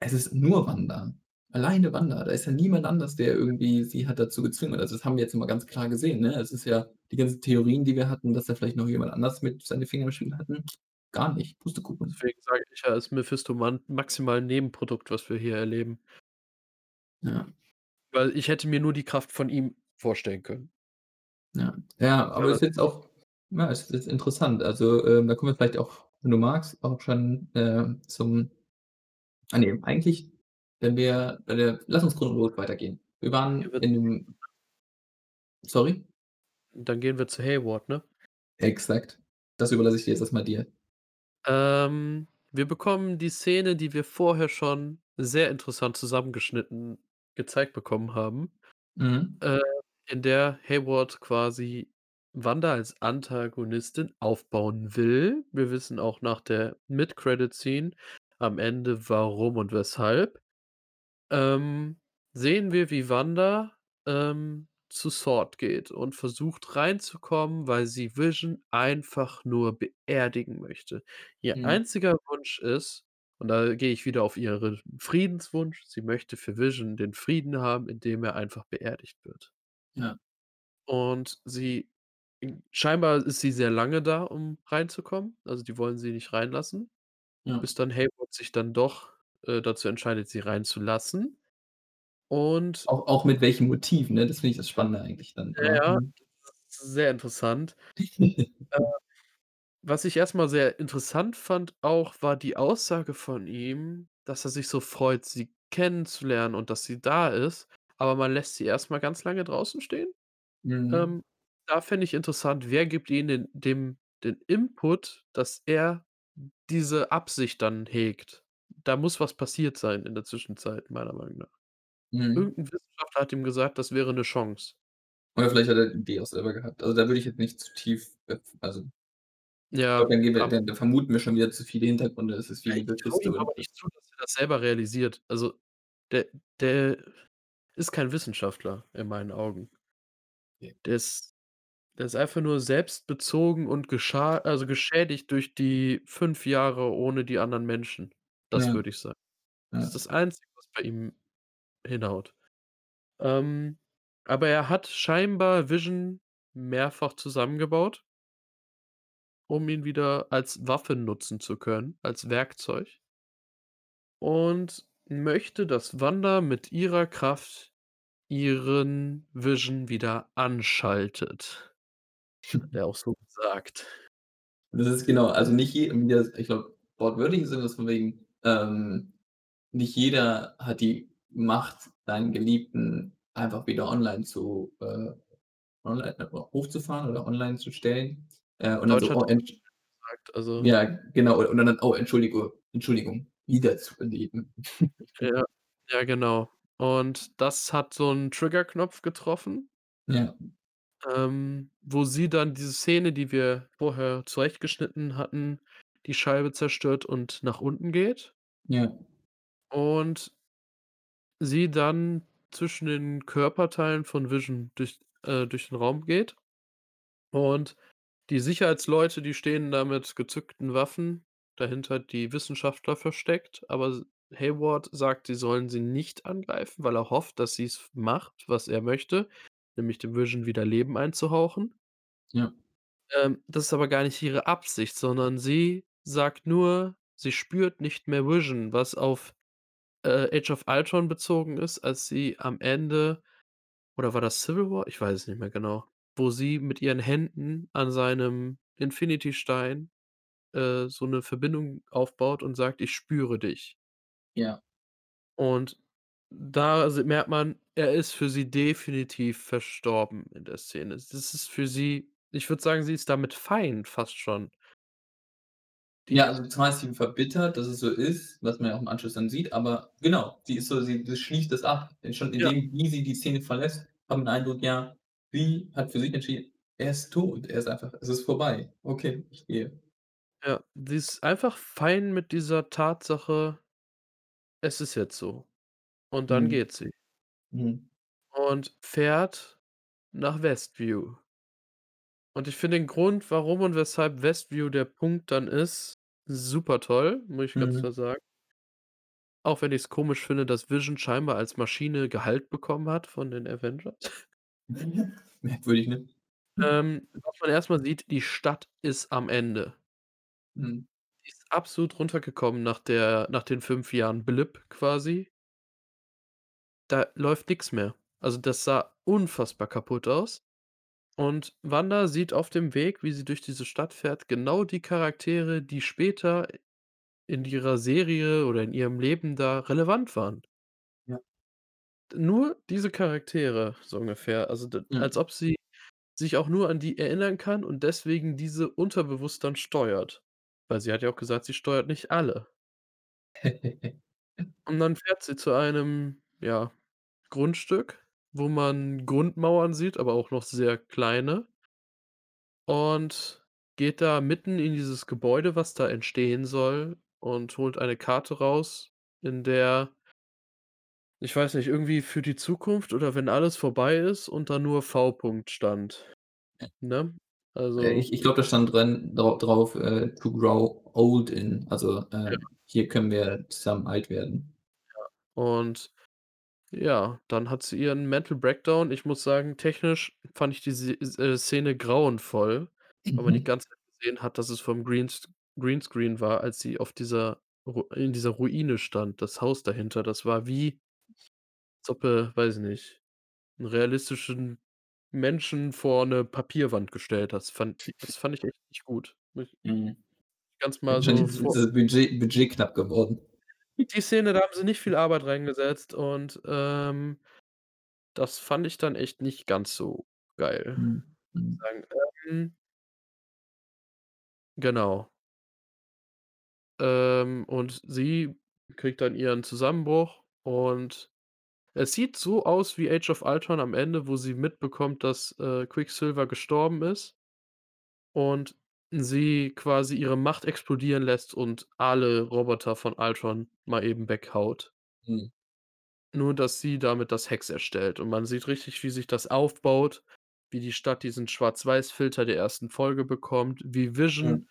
es ist nur Wanda. Alleine Wanda. Da ist ja niemand anders, der irgendwie sie hat dazu gezwungen. Also, das haben wir jetzt immer ganz klar gesehen, ne? Es ist ja die ganzen Theorien, die wir hatten, dass da vielleicht noch jemand anders mit seine Finger im Spiel hatten, gar nicht. Pustekuchen. Deswegen sage ich ja, ist Mephisto man maximal 'n Nebenprodukt, was wir hier erleben. Ja. Weil ich hätte mir nur die Kraft von ihm vorstellen können. Ja. Ja, aber Weil ist jetzt auch ja, ist ist interessant. Also, ähm, da kommen wir vielleicht auch, wenn du magst, auch schon, ähm, zum ah, ne, eigentlich, wenn wir bei der lass uns chronologisch weitergehen. Wir waren wir in 'nem Sorry? Dann gehen wir zu Hayward, ne? Exakt. Das überlasse ich dir jetzt erst mal dir. Ähm, wir bekommen die Szene, die wir vorher schon sehr interessant zusammengeschnitten gezeigt bekommen haben, Mhm. äh, in der Hayward quasi Wanda als Antagonistin aufbauen will. Wir wissen auch nach der Mid-Credit-Scene am Ende, warum und weshalb. Ähm, sehen wir, wie Wanda, ähm, zu S.W.O.R.D. geht und versucht reinzukommen, weil sie Vision einfach nur beerdigen möchte. Ihr Mhm. einziger Wunsch ist und da gehe ich wieder auf ihren Friedenswunsch, sie möchte für Vision den Frieden haben, indem er einfach beerdigt wird. Ja. Und sie scheinbar ist sie sehr lange da, um reinzukommen. Also, die wollen sie nicht reinlassen, Ja. bis dann Hayward sich dann doch, äh, dazu entscheidet, sie reinzulassen. Und Auch auch mit welchem Motiv, ne? Das finde ich das Spannende eigentlich dann, Ja, mhm. sehr interessant. Äh, was ich erst mal sehr interessant fand auch, war die Aussage von ihm, dass er sich so freut, sie kennenzulernen und dass sie da ist, aber man lässt sie erst mal ganz lange draußen stehen. Mhm. Ähm, da fände ich interessant, wer gibt ihnen den dem den Input, dass er diese Absicht dann hegt, da muss was passiert sein in der Zwischenzeit, meiner Meinung nach. Mhm. Irgend 'n Wissenschaftler hat ihm gesagt, das wäre 'ne Chance. Oder vielleicht hat er die auch selber gehabt. Also, da würde ich jetzt nicht zu tief, äh, also ich Ja, glaube, dann gehen wir dann dann vermuten wir schon wieder zu viele Hintergründe, es ist Ja, ich traue Kiste ihm oder aber nicht zu, dass er das selber realisiert. Also, der der ist kein Wissenschaftler in meinen Augen. Ja. Der ist der ist einfach nur selbstbezogen und gescha also, geschädigt durch die 5 Jahre ohne die anderen Menschen. Das Ja. würde ich sagen. Das ist Ja. das Einzige, was bei ihm hinhaut. Ähm, aber er hat scheinbar Vision mehrfach zusammengebaut um ihn wieder als Waffe nutzen zu können, als Werkzeug und möchte, dass Wanda mit ihrer Kraft ihren Vision wieder anschaltet, hat er auch so gesagt. Das ist genau, also, nicht je ich glaube, wortwörtlich ist das von wegen, ähm, nicht jeder hat die Macht, deinen Geliebten einfach wieder online zu äh, online hochzufahren oder online zu stellen. Äh, und dann Deutsch so: hat „Oh, er Entsch“ gesagt, also Ja, genau. Und dann: „Oh, entschuldigu Entschuldigung, wiederzubeleben.“ Ja, ja, genau. Und das hat so 'n Triggerknopf getroffen Ja. ähm, wo sie dann diese Szene, die wir vorher zurechtgeschnitten hatten, die Scheibe zerstört und nach unten geht Ja. und sie dann zwischen den Körperteilen von Vision durch äh, durch den Raum geht. Und die Sicherheitsleute, die stehen da mit gezückten Waffen, dahinter die Wissenschaftler versteckt, aber Hayward sagt, sie sollen sie nicht angreifen, weil er hofft, dass sie's macht, was er möchte, nämlich dem Vision wieder Leben einzuhauchen. Ja. Ähm, das ist aber gar nicht ihre Absicht, sondern sie sagt nur, sie spürt nicht mehr Vision, was auf, äh, Age of Ultron bezogen ist, als sie am Ende oder war das Civil War? Ich weiß es nicht mehr genau, wo sie mit ihren Händen an seinem Infinity-Stein, äh, so 'ne Verbindung aufbaut und sagt: „Ich spüre dich.“ Ja. Und da merkt man, er ist für sie definitiv verstorben in der Szene. Das ist für sie ich würde sagen, sie ist damit fein fast schon. Ja, also, zumeist sie verbittert, dass es so ist, was man ja auch im Anschluss dann sieht, aber genau, sie ist so sie sie schließt das ab. Schon Ja. indem, wie sie die Szene verlässt, hat man den Eindruck, ja, sie hat für sich entschieden: „Er ist tot, er ist einfach es ist vorbei. Okay, ich gehe.“ Ja, sie ist einfach fein mit dieser Tatsache es ist jetzt so. Und dann Mhm. geht sie. Mhm. Und fährt nach Westview. Und ich finde den Grund, warum und weshalb Westview der Punkt dann ist, super toll, muss ich ganz Mhm. klar sagen. Auch wenn ich's komisch finde, dass Vision scheinbar als Maschine Gehalt bekommen hat von den Avengers. Merkwürdig, ne? Ähm, was man erst mal sieht, die Stadt ist am Ende. Mhm. Die ist absolut runtergekommen nach der nach den 5 Jahren Blip quasi. Da läuft nix mehr. Also, das sah unfassbar kaputt aus. Und Wanda sieht auf dem Weg, wie sie durch diese Stadt fährt, genau die Charaktere, die später in ihrer Serie oder in ihrem Leben da relevant waren. Ja. Nur diese Charaktere, so ungefähr. Also, d als ob sie sich auch nur an die erinnern kann und deswegen diese unterbewusst dann steuert. Weil sie hat ja auch gesagt, sie steuert nicht alle. Und dann fährt sie zu einem, ja, Grundstück, wo man Grundmauern sieht, aber auch noch sehr kleine. Und geht da mitten in dieses Gebäude, was da entstehen soll und holt eine Karte raus, in der ich weiß nicht, irgendwie für die Zukunft oder wenn alles vorbei ist und da nur V. stand, Ja. ne? Äh, Also ich ich glaube, da stand dran drau drauf, äh, „To grow old in“, also, Ja. äh, hier können wir zusammen alt werden. Ja, und ja, dann hat sie ihren Mental Breakdown. Ich muss sagen, technisch fand ich diese s äh, Szene grauenvoll, weil man die Mhm. ganze Zeit gesehen hat, dass es vom Greens Greenscreen war, als sie auf dieser Ru in dieser Ruine stand, das Haus dahinter. Das war wie als ob er, weiß ich nicht, 'n realistischen Menschen vor 'ne Papierwand gestellt hast. Fand das fand ich echt nicht gut. Mhm. Ganz mal Wahrscheinlich so ist ist vor das Budget Budget knapp geworden. Die Szene, da haben sie nicht viel Arbeit reingesetzt und, ähm, das fand ich dann echt nicht ganz so geil, Mhm, mhm. sagen. Ähm Genau. Ähm, und sie kriegt dann ihren Zusammenbruch und es sieht so aus wie Age of Ultron am Ende, wo sie mitbekommt, dass, äh, Quicksilver gestorben ist und sie quasi ihre Macht explodieren lässt und alle Roboter von Ultron mal eben weghaut. Mhm. Nur, dass sie damit das Hex erstellt und man sieht richtig, wie sich das aufbaut, wie die Stadt diesen Schwarz-Weiß-Filter der ersten Folge bekommt, wie. Vision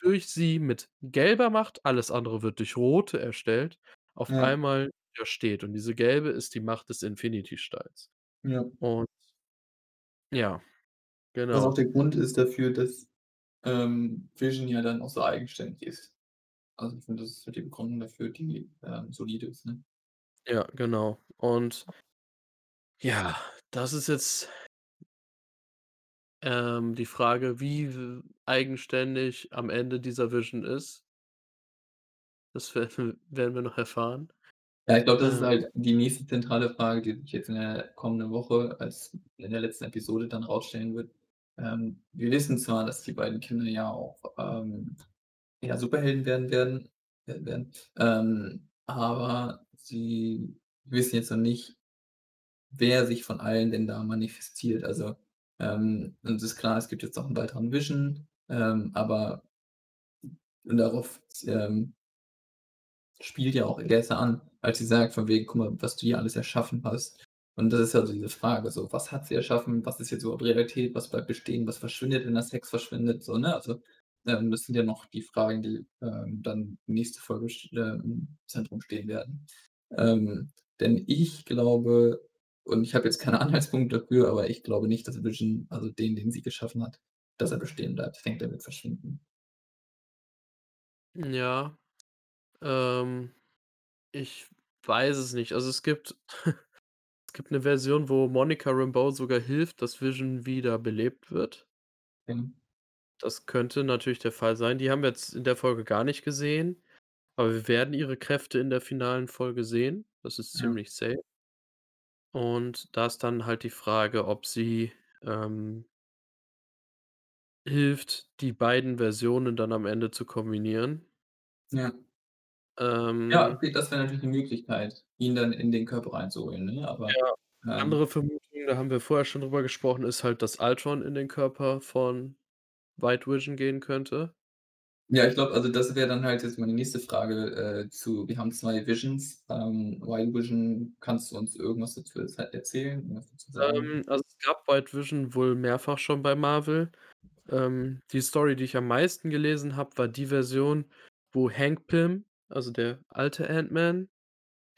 durch sie mit gelber Macht, alles andere wird durch rote erstellt, auf Ja. einmal widersteht und diese gelbe ist die Macht des Infinity-Steins. Ja. Und ja, Was auch genau. der Grund ist dafür, dass, ähm, Vision ja dann auch so eigenständig ist. Also, ich finde, das ist so die Begründung dafür, die, ähm, solide ist, ne? Ja, genau. Und ja, das ist jetzt ähm, die Frage, wie eigenständig am Ende dieser Vision ist. Das werden werden wir noch erfahren. Ja, ich glaube, das ist Äh, halt die nächste zentrale Frage, die sich jetzt in der kommenden Woche als in der letzten Episode dann rausstellen wird. Ähm, wir wissen zwar, dass die beiden Kinder ja auch, ähm, ja, Superhelden werden werden werden werden, ähm, aber sie wissen jetzt noch nicht, wer sich von allen denn da manifestiert. Also, ähm, uns ist klar, es gibt jetzt noch 'n weiteren Vision, ähm, aber darauf, ähm spielt ja auch Agatha an, als sie sagt von wegen: „Guck mal, was du hier alles erschaffen hast.“ Und das ist ja so diese Frage so: Was hat sie erschaffen? Was ist jetzt überhaupt Realität? Was bleibt bestehen? Was verschwindet, wenn das Hex verschwindet? So, ne? Also, ähm, das sind ja noch die Fragen, die, ähm, dann nächste Folge äh, im Zentrum stehen werden. Ähm, denn ich glaube und ich habe jetzt keine Anhaltspunkte dafür, aber ich glaube nicht, dass Vision, also den, den sie geschaffen hat, dass er bestehen bleibt. Ich denke, der wird verschwinden. ja, ähm, ich weiß es nicht. Also, es gibt es gibt 'ne Version, wo Monica Rambeau sogar hilft, dass Vision wieder belebt wird. Mhm. Das könnte natürlich der Fall sein. Die haben wir jetzt in der Folge gar nicht gesehen, aber wir werden ihre Kräfte in der finalen Folge sehen. Das ist Ja, ziemlich safe. Und da ist dann halt die Frage, ob sie, ähm, hilft, die beiden Versionen dann am Ende zu kombinieren. ja. Ja, Ähm, okay, das wäre natürlich 'ne Möglichkeit, ihn dann in den Körper reinzuholen, ne? Aber, ja, ähm, andere Vermutung, da haben wir vorher schon drüber gesprochen, ist halt, dass Ultron in den Körper von White Vision gehen könnte. ja, ich glaube, also, das wäre dann halt jetzt meine nächste Frage, äh, zu wir haben 2 Visions. Ähm, White Vision, kannst du uns irgendwas dazu erz erzählen, dazu? Ähm, also, es gab White Vision wohl mehrfach schon bei Marvel. Ähm, die Story, die ich am meisten gelesen habe, war die Version, wo Hank Pym, also der alte Ant-Man,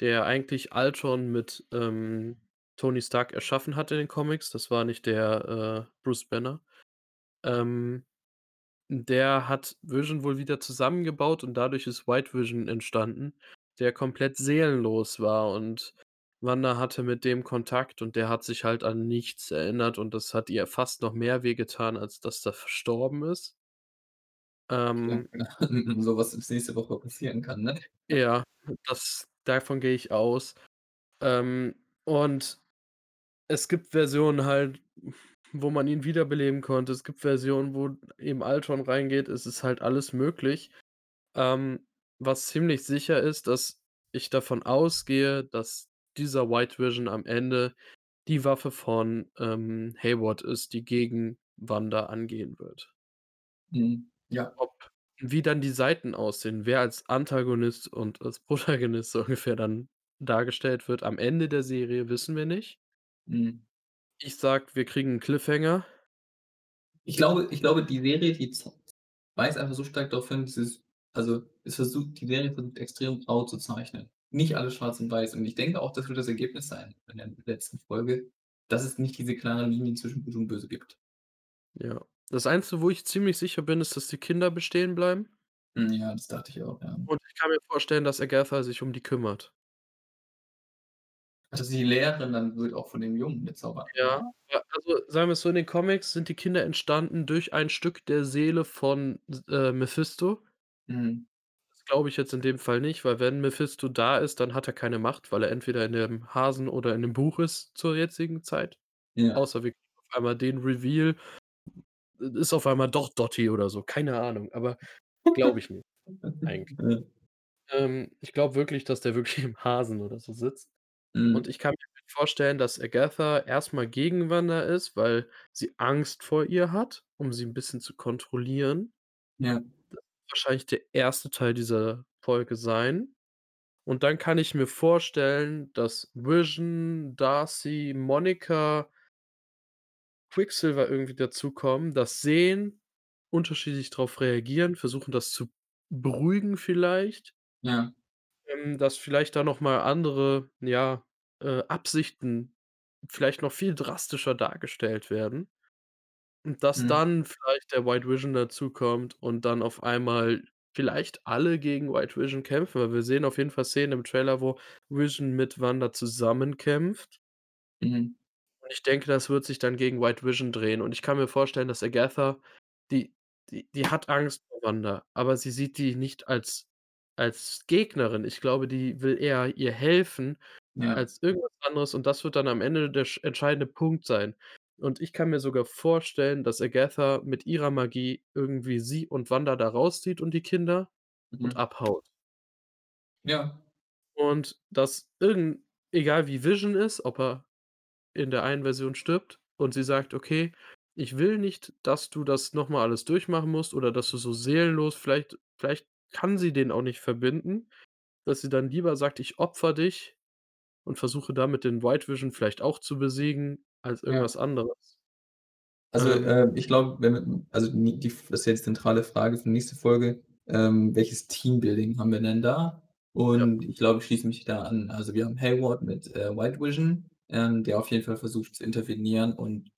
der eigentlich Ultron mit, ähm, Tony Stark erschaffen hat in den Comics, das war nicht der, äh, Bruce Banner. Ähm, der hat Vision wohl wieder zusammengebaut und dadurch ist White Vision entstanden, der komplett seelenlos war und Wanda hatte mit dem Kontakt und der hat sich halt an nichts erinnert und das hat ihr fast noch mehr wehgetan, als dass er verstorben ist. Ähm, genau. So was nächste Woche passieren kann, ne? ja, das davon gehe ich aus. Ähm, und es gibt Versionen halt, wo man ihn wiederbeleben konnte. Es gibt Versionen, wo eben Ultron reingeht. Es ist halt alles möglich. Ähm, was ziemlich sicher ist, dass ich davon ausgehe, dass dieser White Vision am Ende die Waffe von, ähm, Hayward ist, die gegen Wanda angehen wird. Mhm. Ja. Ob wie dann die Seiten aussehen, wer als Antagonist und als Protagonist so ungefähr dann dargestellt wird am Ende der Serie, wissen wir nicht. Mhm. Ich sage, wir kriegen 'n Cliffhanger. Ich glaube ich glaube, die Serie, die z weist einfach so stark darauf hin, dieses also, es versucht die Serie versucht extrem grau zu zeichnen. Nicht alles schwarz und weiß. Und ich denke auch, das wird das Ergebnis sein in der letzten Folge, dass es nicht diese klaren Linien zwischen Gut und Böse gibt. Ja. Das Einzige, wo ich ziemlich sicher bin, ist, dass die Kinder bestehen bleiben Hm, ja, das dachte ich auch, ja. und ich kann mir vorstellen, dass Agatha sich um die kümmert. Also, die Lehrerin dann wird auch von dem Jungen bezaubert, Ja, oder? ja, also, sagen wir's so, in den Comics sind die Kinder entstanden durch ein Stück der Seele von äh, Mephisto. Mhm. Das glaube ich jetzt in dem Fall nicht, weil wenn Mephisto da ist, dann hat er keine Macht, weil er entweder in dem Hasen oder in dem Buch ist zur jetzigen Zeit. Ja. Außer wir kriegen auf einmal den Reveal, ist auf einmal doch Dottie oder so, keine Ahnung, aber glaube ich nicht eigentlich. Ja. Ähm, ich glaube wirklich, dass der wirklich im Hasen oder so sitzt. Und Mhm. ich kann mir vorstellen, dass Agatha erst mal gegen Wanda ist, weil sie Angst vor ihr hat, um sie 'n bisschen zu kontrollieren. Ja. Das wird wahrscheinlich der 1. Teil dieser Folge sein. Und dann kann ich mir vorstellen, dass Vision, Darcy, Monica Quicksilver irgendwie dazukommen, das sehen, unterschiedlich drauf reagieren, versuchen, das zu beruhigen vielleicht. Ja. Ähm, dass vielleicht da noch mal andere, ja, äh, Absichten vielleicht noch viel drastischer dargestellt werden. Und dass Mhm. dann vielleicht der White Vision dazukommt und dann auf einmal vielleicht alle gegen White Vision kämpfen, weil wir sehen auf jeden Fall Szenen im Trailer, wo Vision mit Wanda zusammen kämpft. Mhm. Und ich denke, das wird sich dann gegen White Vision drehen. Und ich kann mir vorstellen, dass Agatha, die die die hat Angst vor Wanda, aber sie sieht die nicht als als Gegnerin. Ich glaube, die will eher ihr helfen Ja. als irgendwas anderes und das wird dann am Ende der sch entscheidende Punkt sein. Und ich kann mir sogar vorstellen, dass Agatha mit ihrer Magie irgendwie sie und Wanda da rauszieht und die Kinder und Mhm. abhaut. Ja. Und dass irgend egal wie Vision ist, ob er in der einen Version stirbt und sie sagt: „Okay, ich will nicht, dass du das noch mal alles durchmachen musst oder dass du so seelenlos“ vielleicht vielleicht kann sie den auch nicht verbinden, dass sie dann lieber sagt: „Ich opfere dich und versuche damit den White Vision vielleicht auch zu besiegen als Ja. irgendwas anderes.“ Also, äh, ich glaube, also, die die das ist jetzt die zentrale Frage für nächste Folge, ähm, welches Teambuilding haben wir denn da? Ja. Und ich glaube, ich schließe mich da an. Also, wir haben Hayward mit, äh, White Vision, ähm, der auf jeden Fall versucht zu intervenieren und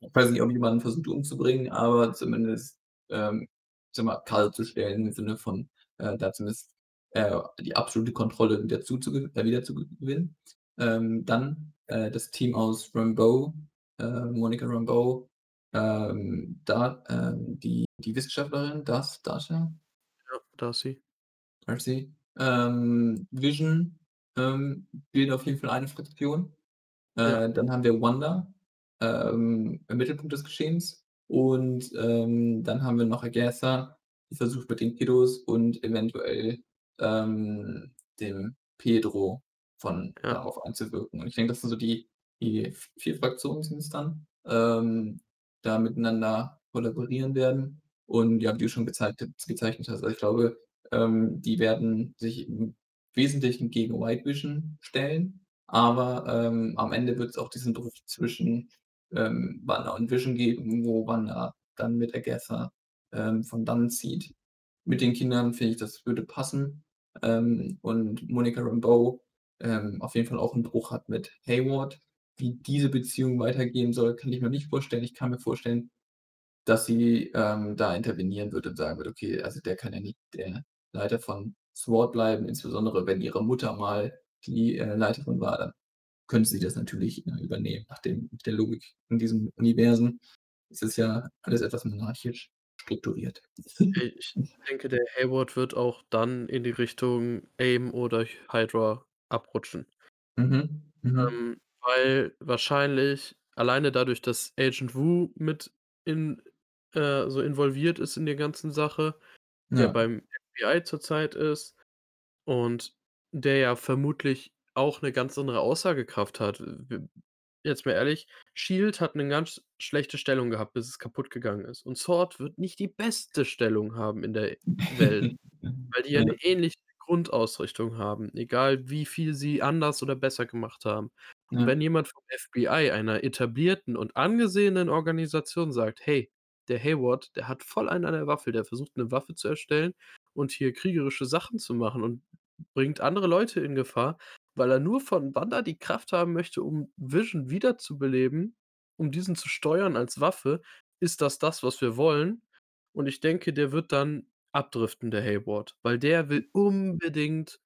ich weiß nicht, ob jemanden versucht umzubringen, aber zumindest, ähm, ich sage mal, kaltzustellen im Sinne von, äh, da zumindest, äh, die absolute Kontrolle wieder zuzuge äh, wieder zu gewinnen. Ähm, dann, äh, das Team aus Rambeau, äh, Monica Rambeau, ähm, da, ähm, die die Wissenschaftlerin, Das Dasha? Ja, Darcy. Darcy. Ähm, Vision, ähm, bilden auf jeden Fall eine Fraktion. Ja. Äh, dann haben wir Wanda, ähm, im Mittelpunkt des Geschehens und, ähm, dann haben wir noch Agatha, die versucht mit den Kiddos und eventuell, ähm, dem Pedro von Ja. darauf einzuwirken. Und ich denke, das sind so die die v 4 Fraktionen sind's dann, ähm, da miteinander kollaborieren werden. Und ja, wie du schon gezeigt gezeichnet hast, also, ich glaube, ähm, die werden sich im Wesentlichen gegen White Vision stellen, aber, ähm, am Ende wird's auch diesen Bruch zwischen, ähm, Wanda und Vision geben, wo Wanda dann mit Agatha, ähm, von dannen zieht. Mit den Kindern finde ich, das würde passen. Ähm, und Monica Rambeau, ähm, auf jeden Fall auch 'n Bruch hat mit Hayward. Wie diese Beziehung weitergehen soll, kann ich mir nicht vorstellen. Ich kann mir vorstellen, dass sie, ähm, da intervenieren wird und sagen wird: „Okay, also, der kann ja nicht der Leiter von SWORD bleiben“, insbesondere wenn ihre Mutter mal die, äh, Leiterin war, dann könnte sie das natürlich, äh, übernehmen nach dem der Logik in diesem Universen. Es ist ja alles etwas monarchisch strukturiert. Äh, ich denke, der Hayward wird auch dann in die Richtung AIM oder Hydra abrutschen. Mhm, mhm. Ähm, weil wahrscheinlich alleine dadurch, dass Agent Woo mit in äh, so involviert ist in der ganzen Sache, der Ja. beim FBI zurzeit ist und der ja vermutlich auch 'ne ganz andere Aussagekraft hat. W jetzt mal ehrlich, SHIELD hat 'ne ganz schlechte Stellung gehabt, bis es kaputtgegangen ist. Und SWORD wird nicht die beste Stellung haben in der Welt, weil die ja 'ne Ja. ähnliche Grundausrichtung haben, egal wie viel sie anders oder besser gemacht haben. Und Ja. wenn jemand vom FBI, einer etablierten und angesehenen Organisation sagt: „Hey, der Hayward, der hat voll einen an der Waffel, der versucht 'ne Waffe zu erstellen und hier kriegerische Sachen zu machen und bringt andere Leute in Gefahr, weil er nur von Wanda die Kraft haben möchte, um Vision wiederzubeleben, um diesen zu steuern als Waffe. Ist das das, was wir wollen?“ Und ich denke, der wird dann abdriften, der Hayward, weil der will unbedingt,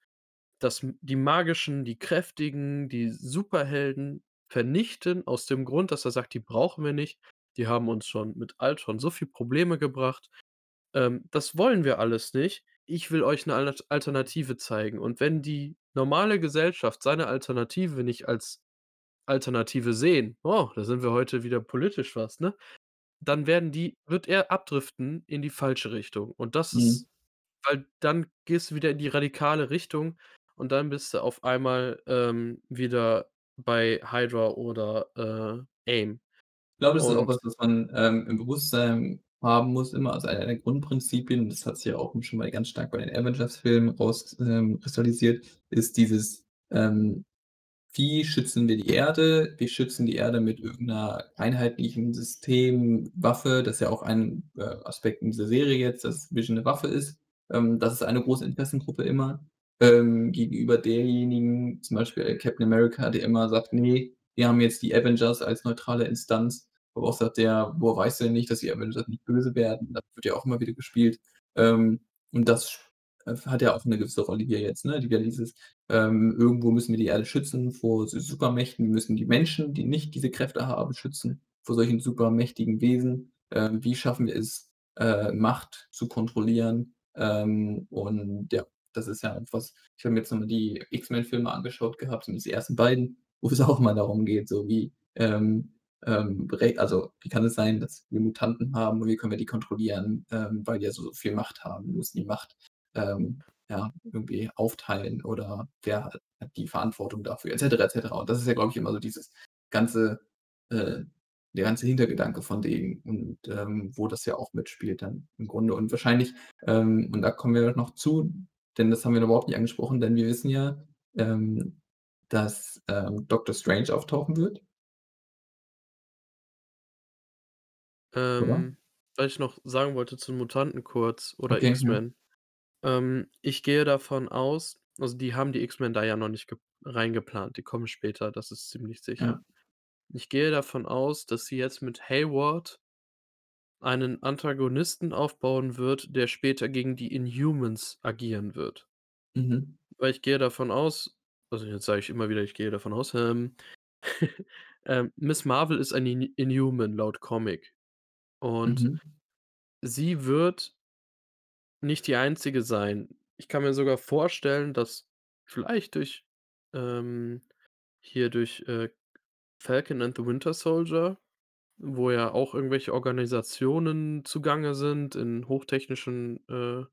dass die Magischen, die Kräftigen, die Superhelden vernichten aus dem Grund, dass er sagt: „Die brauchen wir nicht. Die haben uns schon mit Ultron so viel Probleme gebracht. Ähm, das wollen wir alles nicht. Ich will euch 'ne Alnat Alternative zeigen.“ Und wenn die normale Gesellschaft seine Alternative nicht als Alternative sehen oh, da sind wir heute wieder politisch fast, ne? Dann werden die wird er abdriften in die falsche Richtung. Und das Mhm. ist weil dann gehst du wieder in die radikale Richtung und dann bist du auf einmal, ähm, wieder bei Hydra oder, äh, AIM. Ich glaube, das ist auch Und was, was man, ähm, im Bewusstsein haben muss immer, also einer der Grundprinzipien, das hat sich ja auch schon mal ganz stark bei den Avengers-Filmen raus ähm, ist dieses, ähm wie schützen wir die Erde? Wir schützen die Erde mit irgendeiner einheitlichen System, Waffe. Das ist ja auch ein, äh, Aspekt in dieser Serie jetzt, dass Vision 'ne Waffe ist. Ähm, das ist eine große Interessengruppe immer, ähm, gegenüber derjenigen, zum Beispiel, Captain America, der immer sagt: „Ne, wir haben jetzt die Avengers als neutrale Instanz.“ Aber auch sagt der: „Woher weißt du denn nicht, dass die Avengers nicht böse werden?“ Das wird ja auch immer wieder gespielt. Ähm, und das äh, hat ja auch 'ne gewisse Rolle hier jetzt, ne? Wieder dieses ähm, irgendwo müssen wir die Erde schützen vor Supermächten. Wir müssen die Menschen, die nicht diese Kräfte haben, schützen vor solchen supermächtigen Wesen. Ähm, wie schaffen wir es, äh, Macht zu kontrollieren? Ähm, und ja, das ist ja etwas ich habe mir jetzt noch mal die X-Men-Filme angeschaut gehabt, zumindest die ersten beiden, wo es auch mal darum geht, so wie, ähm, ähm, also, wie kann es sein, dass wir Mutanten haben und wie können wir die kontrollieren, ähm, weil die ja so so viel Macht haben. Wir müssen die Macht, ähm, ja, irgendwie aufteilen oder wer hat die Verantwortung dafür et cetera, et cetera. Und das ist ja, glaube ich, immer so dieses ganze äh, der ganze Hintergedanke von denen und, ähm, wo das ja auch mitspielt dann im Grunde. Und wahrscheinlich ähm, und da kommen wir noch zu, denn das haben wir überhaupt nicht angesprochen, denn wir wissen ja, ähm, dass, Doctor Strange auftauchen wird. Oder? Ähm, was ich noch sagen wollte zu Mutanten kurz oder Okay, ja. X-Men. Ähm, ich gehe davon aus also, die haben die X-Men da ja noch nicht gep reingeplant, die kommen später, das ist ziemlich Ja. sicher. Ich gehe davon aus, dass sie jetzt mit Hayward einen Antagonisten aufbauen wird, der später gegen die Inhumans agieren wird. Mhm. Weil ich gehe davon aus also, jetzt sage ich immer wieder, ich gehe davon aus, ähm, ähm, Miss Marvel ist ein In Inhuman laut Comic und Mhm. sie wird nicht die Einzige sein. Ich kann mir sogar vorstellen, dass vielleicht durch ähm, hier durch, äh, Falcon and the Winter Soldier, wo ja auch irgendwelche Organisationen zugange sind in hochtechnischen, äh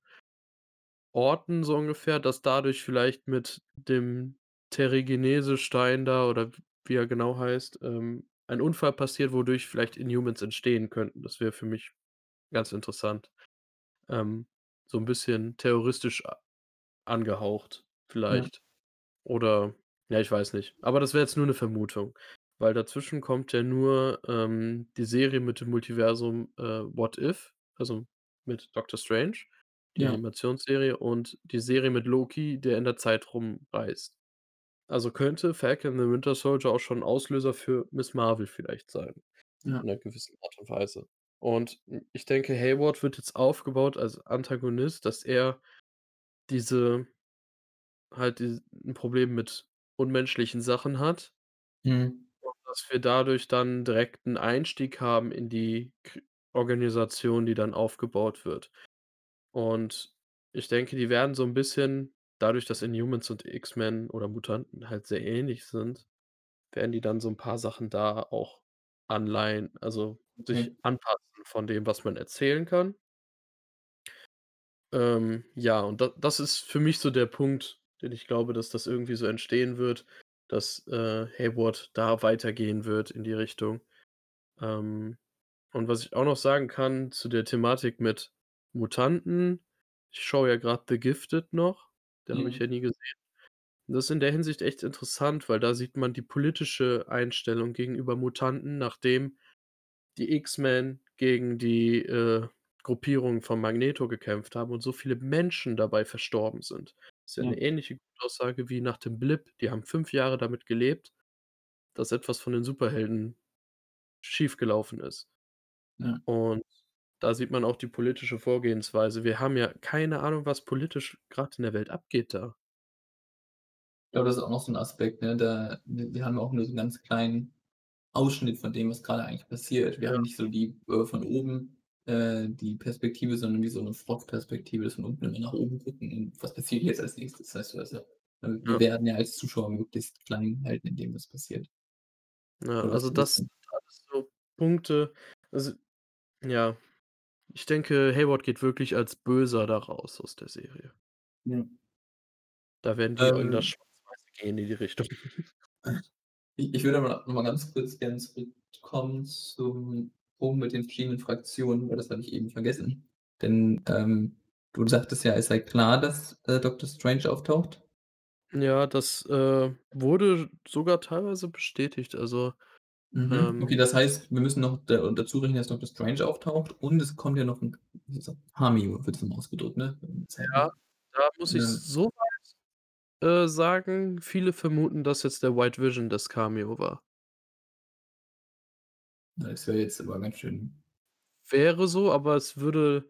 Orten so ungefähr, dass dadurch vielleicht mit dem Terrigenese-Stein da oder w wie er genau heißt, ähm, ein Unfall passiert, wodurch vielleicht Inhumans entstehen könnten. Das wäre für mich ganz interessant. Ähm, so 'n bisschen terroristisch angehaucht Ja. vielleicht. Oder ja, ich weiß nicht. Aber das wäre jetzt nur 'ne Vermutung, weil dazwischen kommt ja nur, ähm, die Serie mit dem Multiversum, äh, What If, also mit Doctor Strange, die Ja. Animationsserie und die Serie mit Loki, der in der Zeit rumreist. Also, könnte Falcon the Winter Soldier auch schon Auslöser für Miss Marvel vielleicht sein Ja. in 'ner gewissen Art und Weise. Und, ich denke, Hayward wird jetzt aufgebaut als Antagonist, dass er diese halt dies 'n Problem mit unmenschlichen Sachen hat Mhm. und dass wir dadurch dann direkt 'n Einstieg haben in die Organisation, die dann aufgebaut wird. Und ich denke, die werden so 'n bisschen dadurch, dass Inhumans und X-Men oder Mutanten halt sehr ähnlich sind, werden die dann so 'n paar Sachen da auch anleihen also, sich anpassen von dem, was man erzählen kann. Ähm, ja, und da das ist für mich so der Punkt, den ich glaube, dass das irgendwie so entstehen wird, dass, äh, Hayward da weitergehen wird in die Richtung. Ähm, und was ich auch noch sagen kann zu der Thematik mit Mutanten, ich schaue ja grad „The Gifted“ noch, den habe ich Ja. ja nie gesehen. Das ist in der Hinsicht echt interessant, weil da sieht man die politische Einstellung gegenüber Mutanten, nachdem die X-Men gegen die, äh, Gruppierung von Magneto gekämpft haben und so viele Menschen dabei verstorben sind. Ist ja 'ne Ja. ähnliche Aussage wie nach dem Blip. Die haben 5 Jahre damit gelebt, dass etwas von den Superhelden schiefgelaufen ist. Ja. Und da sieht man auch die politische Vorgehensweise. Wir haben ja keine Ahnung, was politisch grad in der Welt abgeht da. Ja, das ist auch noch so 'n Aspekt, ne? Da wir wir haben auch nur so 'n ganz kleinen Ausschnitt von dem, was grade eigentlich passiert. Wir Ja. haben nicht so die äh, von oben, äh, die Perspektive, sondern wie so 'ne Frog-Perspektive, dass von unten immer nach oben gucken und was passiert jetzt als Nächstes? Das heißt, du ja äh, wir Ja. werden ja als Zuschauer möglichst klein gehalten, in dem, was passiert. Ja, Oder also das sind alles so Punkte also ja. Ich denke, Hayward geht wirklich als Böser da raus aus der Serie. Ja. Da werden die in das Ähm Schwarz-Weiße gehen in die Richtung. Ich ich würde aber noch mal ganz kurz gerne zurückkommen zum Punkt mit den verschiedenen Fraktionen, weil das habe ich eben vergessen. Denn, ähm, du sagtest ja, es sei klar, dass, äh, Doctor Strange auftaucht? Ja, das, äh, wurde sogar teilweise bestätigt. Also, Mhm. ähm Okay, das heißt, wir müssen noch da dazu rechnen, dass Doctor Strange auftaucht und es kommt ja noch 'n wie sagt Cameo wird das immer ausgedrückt, ne? Ja, da muss ich Ähm so weit, äh, sagen, viele vermuten, dass jetzt der White Vision das Cameo war. Das wäre jetzt aber ganz schön Wäre so, aber es würde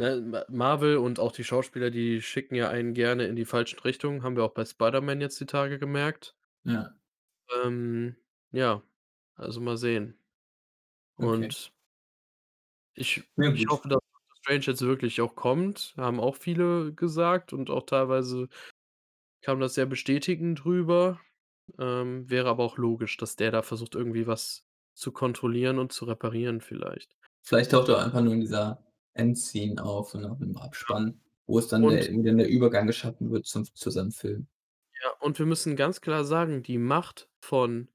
ne, Ma Marvel und auch die Schauspieler, die schicken ja einen gerne in die falschen Richtungen, haben wir auch bei Spider-Man jetzt die Tage gemerkt. Ja. Ähm, ja, also mal sehen. Okay. Und ich Ja, ich gut. hoffe, dass Doctor Strange jetzt wirklich auch kommt, haben auch viele gesagt und auch teilweise kam das sehr bestätigend rüber. Ähm, wäre aber auch logisch, dass der da versucht, irgendwie was zu kontrollieren und zu reparieren vielleicht. Vielleicht taucht er einfach nur in dieser Endscene auf, nach 'nem Ja. Abspann, wo es dann Und der wo dann der Übergang geschaffen wird zum zu seinem Film. Ja, und wir müssen ganz klar sagen, die Macht von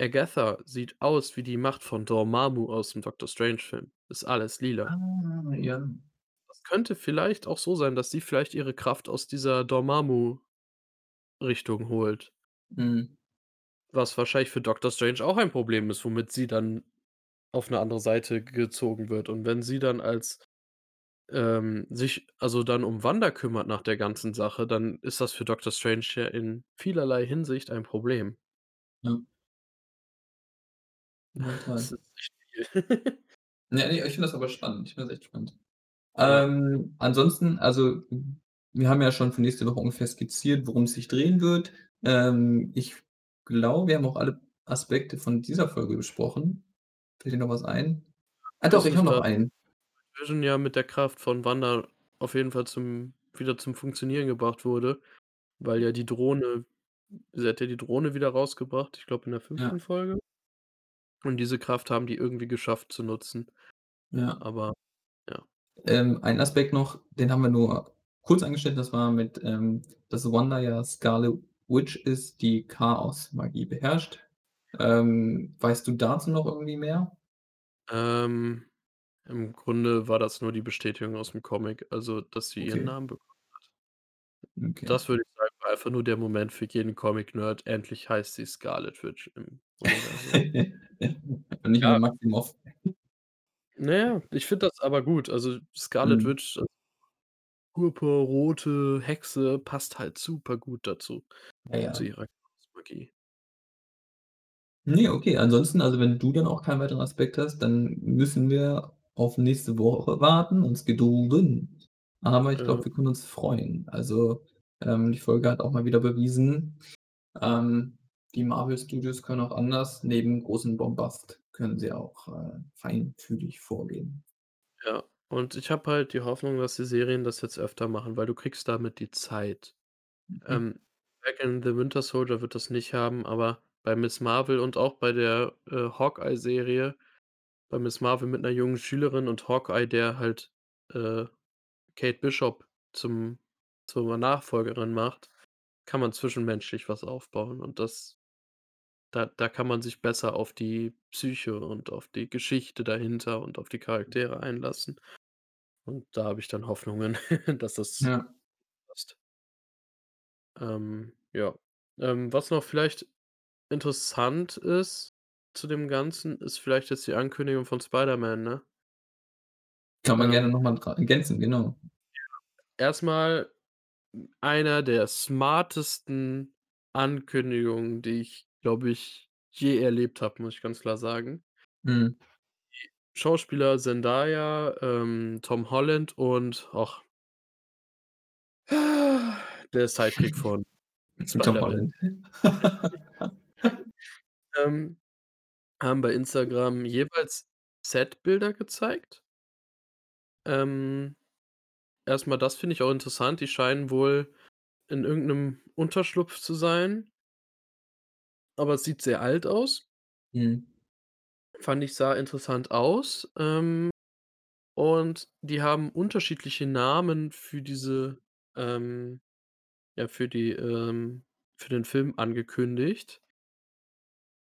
Agatha sieht aus wie die Macht von Dormammu aus'm Doctor-Strange-Film. Ist alles lila. Ah, ja. Das könnte vielleicht auch so sein, dass sie vielleicht ihre Kraft aus dieser Dormammu-Richtung holt. Mhm. Was wahrscheinlich für Doctor Strange auch ein Problem ist, womit sie dann auf 'ne andere Seite gezogen wird. Und wenn sie dann als ähm, sich also dann um Wanda kümmert nach der ganzen Sache, dann ist das für Doctor Strange ja in vielerlei Hinsicht ein Problem. Ja. Ja, Das ist echt viel. Ne, ne, ich finde das aber spannend. Ich finde das echt spannend. Ja. Ähm, ansonsten, also, wir haben ja schon für nächste Woche ungefähr skizziert, worum es sich drehen wird. Ähm, ich glaube, wir haben auch alle Aspekte von dieser Folge besprochen. Fällt dir noch was ein? Ah doch, Das ich habe noch einen. Vision ja mit der Kraft von Wanda auf jeden Fall zum wieder zum Funktionieren gebracht wurde, weil ja die Drohne sie hat ja die Drohne wieder rausgebracht, ich glaube in der Ja. 5. Folge. Und diese Kraft haben die irgendwie geschafft zu nutzen. Ja. Aber ja. Ähm, ein Aspekt noch, den haben wir nur kurz angeschnitten, das war mit, ähm, dass Wanda ja Scarlet Witch ist, die Chaosmagie beherrscht. Ähm, weißt du dazu noch irgendwie mehr? Ähm, im Grunde war das nur die Bestätigung aus'm Comic, also, dass sie ihren Okay. Namen bekommen hat. Okay. Das würde ich sagen, war einfach nur der Moment für jeden Comic-Nerd. Endlich heißt sie Scarlet Witch im. Und nicht Ja. Maximoff. Na ja, ich finde das aber gut. Also, Scarlet Mhm. Witch, äh purpurrote Hexe passt halt super gut dazu, Ja, zu ja. ihrer Chaosmagie. Ne, okay. Ansonsten, also, wenn du dann auch keinen weiteren Aspekt hast, dann müssen wir auf nächste Woche warten, uns gedulden. Aber ich Ja. glaube, wir können uns freuen. Also, ähm, die Folge hat auch mal wieder bewiesen, ähm, die Marvel Studios können auch anders. Neben großem Bombast können sie auch, äh, feinfühlig vorgehen. Ja, und ich habe halt die Hoffnung, dass die Serien das jetzt öfter machen, weil du kriegst damit die Zeit. Mhm. Ähm, Falcon and the Winter Soldier wird das nicht haben, aber bei Miss Marvel und auch bei der, äh, Hawkeye-Serie bei Miss Marvel mit 'ner jungen Schülerin und Hawkeye, der halt, äh, Kate Bishop zum zur Nachfolgerin macht, kann man zwischenmenschlich was aufbauen und das da da kann man sich besser auf die Psyche und auf die Geschichte dahinter und auf die Charaktere einlassen. Und da habe ich dann Hoffnungen, dass das Ja. passt. Ähm, ja. Ähm, was noch vielleicht interessant ist zu dem Ganzen, ist vielleicht jetzt die Ankündigung von Spider-Man, ne? Kann man gerne Ähm noch mal dra ergänzen, genau. Ja. Erst mal einer der smartesten Ankündigungen, die ich, glaube ich, je erlebt habe, muss ich ganz klar sagen. Mhm. Schauspieler Zendaya, ähm, Tom Holland und ach der Sidekick von Tom. Holland. Ähm, haben bei Instagram jeweils Set-Bilder gezeigt. Ähm, erst mal das finde ich auch interessant. Die scheinen wohl in irgend 'nem Unterschlupf zu sein. Aber es sieht sehr alt aus. Mhm. Fand ich, sah interessant aus. Ähm, Und die haben unterschiedliche Namen für diese, ähm ja, für die, ähm für den Film angekündigt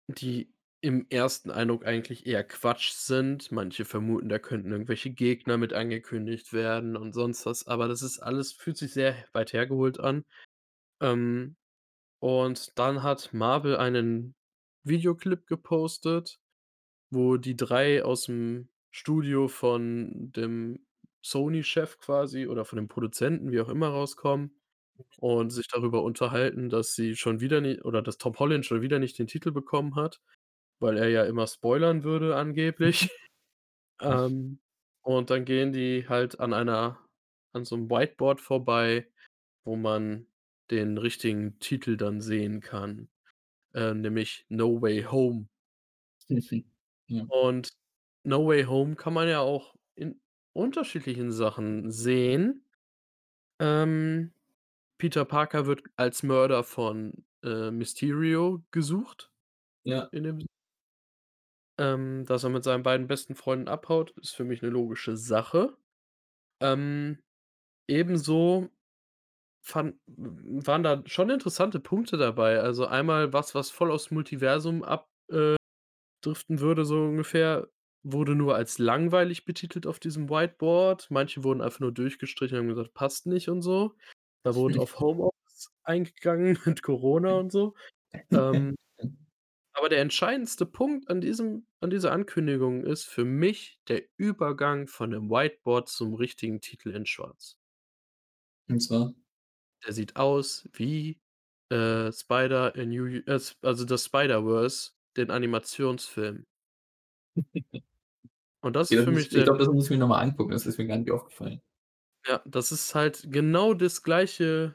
die im ersten Eindruck eigentlich eher Quatsch sind. Manche vermuten, da könnten irgendwelche Gegner mit angekündigt werden und sonst was, aber das ist alles fühlt sich sehr weit hergeholt an. Ähm, und dann hat Marvel einen Videoclip gepostet, wo die 3 aus'm Studio von dem Sony-Chef quasi oder von dem Produzenten, wie auch immer, rauskommen und sich darüber unterhalten, dass sie schon wieder ni oder dass Tom Holland schon wieder nicht den Titel bekommen hat, weil er ja immer spoilern würde angeblich. Ähm, und dann gehen die halt an einer an so 'nem Whiteboard vorbei, wo man den richtigen Titel dann sehen kann, äh, nämlich „No Way Home“. Ja. Und „No Way Home“ kann man ja auch in unterschiedlichen Sachen sehen. Ähm, Peter Parker wird als Mörder von, äh, Mysterio gesucht Ja. in dem Ähm, dass er mit seinen beiden besten Freunden abhaut, ist für mich 'ne logische Sache. Ähm, ebenso fand waren da schon interessante Punkte dabei. Also, einmal was, was voll aufs Multiversum ab äh, würde so ungefähr, wurde nur als langweilig betitelt auf diesem Whiteboard. Manche wurden einfach nur durchgestrichen und haben gesagt: „Passt nicht“ und so. Da wurde auf Homeoffice eingegangen mit Corona und so. Ähm aber der entscheidendste Punkt an diesem an dieser Ankündigung ist für mich der Übergang von dem Whiteboard zum richtigen Titel in schwarz. Und zwar? Der sieht aus wie, äh, Spider A New äh, also das Spider-Verse, den Animationsfilm. Und das ist Ja, für das mich ich der glaube, das muss ich mir noch mal angucken. Das ist mir gar nicht aufgefallen. Ja, das ist halt genau das gleiche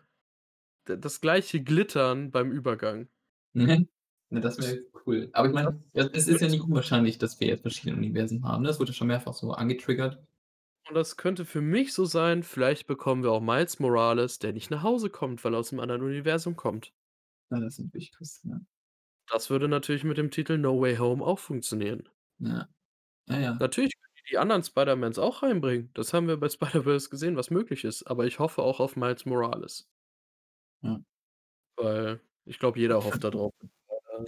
das gleiche Glittern beim Übergang. Mhm. Ja, das wäre cool. Aber ich meine, es ist ja nicht unwahrscheinlich, dass wir jetzt verschiedene Universen haben, ne? Das wurde schon mehrfach so angetriggert. Und das könnte für mich so sein, vielleicht bekommen wir auch Miles Morales, der nicht nach Hause kommt, weil er aus'm anderen Universum kommt. Ja, das ist natürlich krass, ja. Das würde natürlich mit dem Titel „No Way Home“ auch funktionieren. Ja. Ja, ja. Natürlich können die die anderen Spider-Mans auch reinbringen. Das haben wir bei Spider-Verse gesehen, was möglich ist, aber ich hoffe auch auf Miles Morales. Ja. Weil ich glaube, jeder hofft da drauf.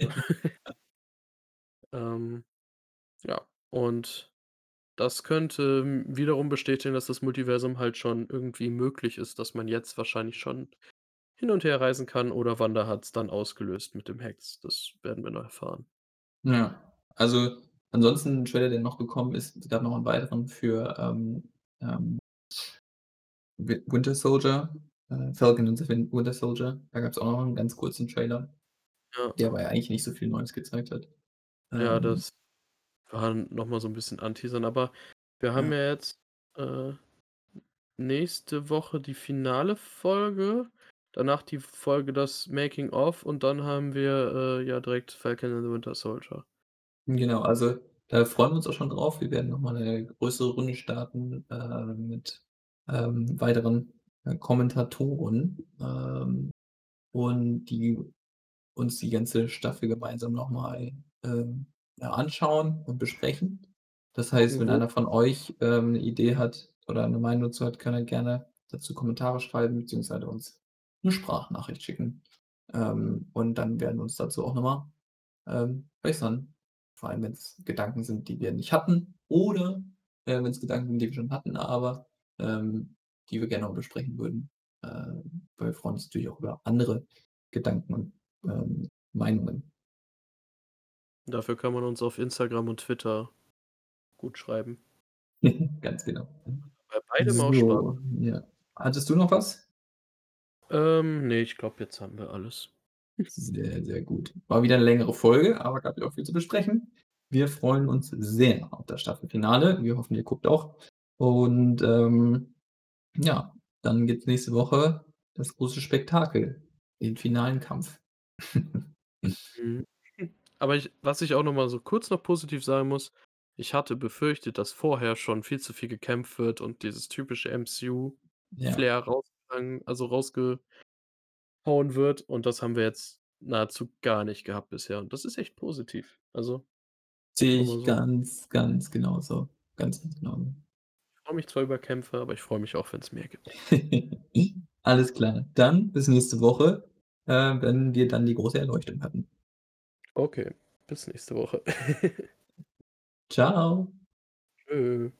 Ähm, ja, und das könnte, hm, wiederum bestätigen, dass das Multiversum halt schon irgendwie möglich ist, dass man jetzt wahrscheinlich schon hin und her reisen kann oder Wanda hat's dann ausgelöst mit dem Hex. Das werden wir noch erfahren. Ja. Also, ansonsten 'n Trailer, der noch gekommen ist es gab noch 'n weiteren für, ähm, ähm Wi Winter Soldier, äh, Falcon the Win Winter Soldier. Da gab's auch noch 'n ganz kurzen Trailer, Ja. der aber ja eigentlich nicht so viel Neues gezeigt hat. Ja, Ähm das war noch mal so 'n bisschen anteasern, aber wir haben Ja. ja jetzt, äh, nächste Woche die finale Folge, danach die Folge das Making of und dann haben wir, äh, ja direkt Falcon and the Winter Soldier. Genau, also, da freuen wir uns auch schon drauf. Wir werden noch mal 'ne größere Runde starten, äh, mit, ähm, weiteren, äh, Kommentatoren, ähm, und die uns die ganze Staffel gemeinsam noch mal, ähm, anschauen und besprechen. Das heißt, wenn Mhm. einer von euch, ähm, 'ne Idee hat oder 'ne Meinung dazu hat, kann er gerne dazu Kommentare schreiben beziehungsweise uns 'ne Sprachnachricht schicken. Ähm, und dann werden wir uns dazu auch noch mal, ähm, äußern. Vor allem, wenn's Gedanken sind, die wir nicht hatten oder, äh, wenn's Gedanken sind, die wir schon hatten, aber, ähm, die wir gerne auch besprechen würden. Ähm, weil wir freuen uns natürlich auch über andere Gedanken und, ähm, Meinungen. Dafür kann man uns auf Instagram und Twitter gut schreiben. Ganz genau. Bei beidem auch. So, ja. Hattest du noch was? Ähm, ne, ich glaube, jetzt haben wir alles. Sehr, sehr gut. War wieder 'ne längere Folge, aber gab ja auch viel zu besprechen. Wir freuen uns sehr auf das Staffelfinale. Wir hoffen, ihr guckt auch. Und, ähm, ja, dann gibt's nächste Woche das große Spektakel, den finalen Kampf. Mhm. Aber ich was ich auch noch mal so kurz noch positiv sagen muss, ich hatte befürchtet, dass vorher schon viel zu viel gekämpft wird und dieses typische Ja. MCU-Flair rausgegangen also rausgehauen wird und das haben wir jetzt nahezu gar nicht gehabt bisher und das ist echt positiv. Also Sehe ich so. ganz, ganz genauso. Ganz, ganz genauso. freue mich zwar über Kämpfe, aber ich freue mich auch, wenn's mehr gibt. Alles klar. Dann bis nächste Woche, äh, wenn wir dann die große Erleuchtung hatten. Okay, bis nächste Woche. Tschau. Tschö.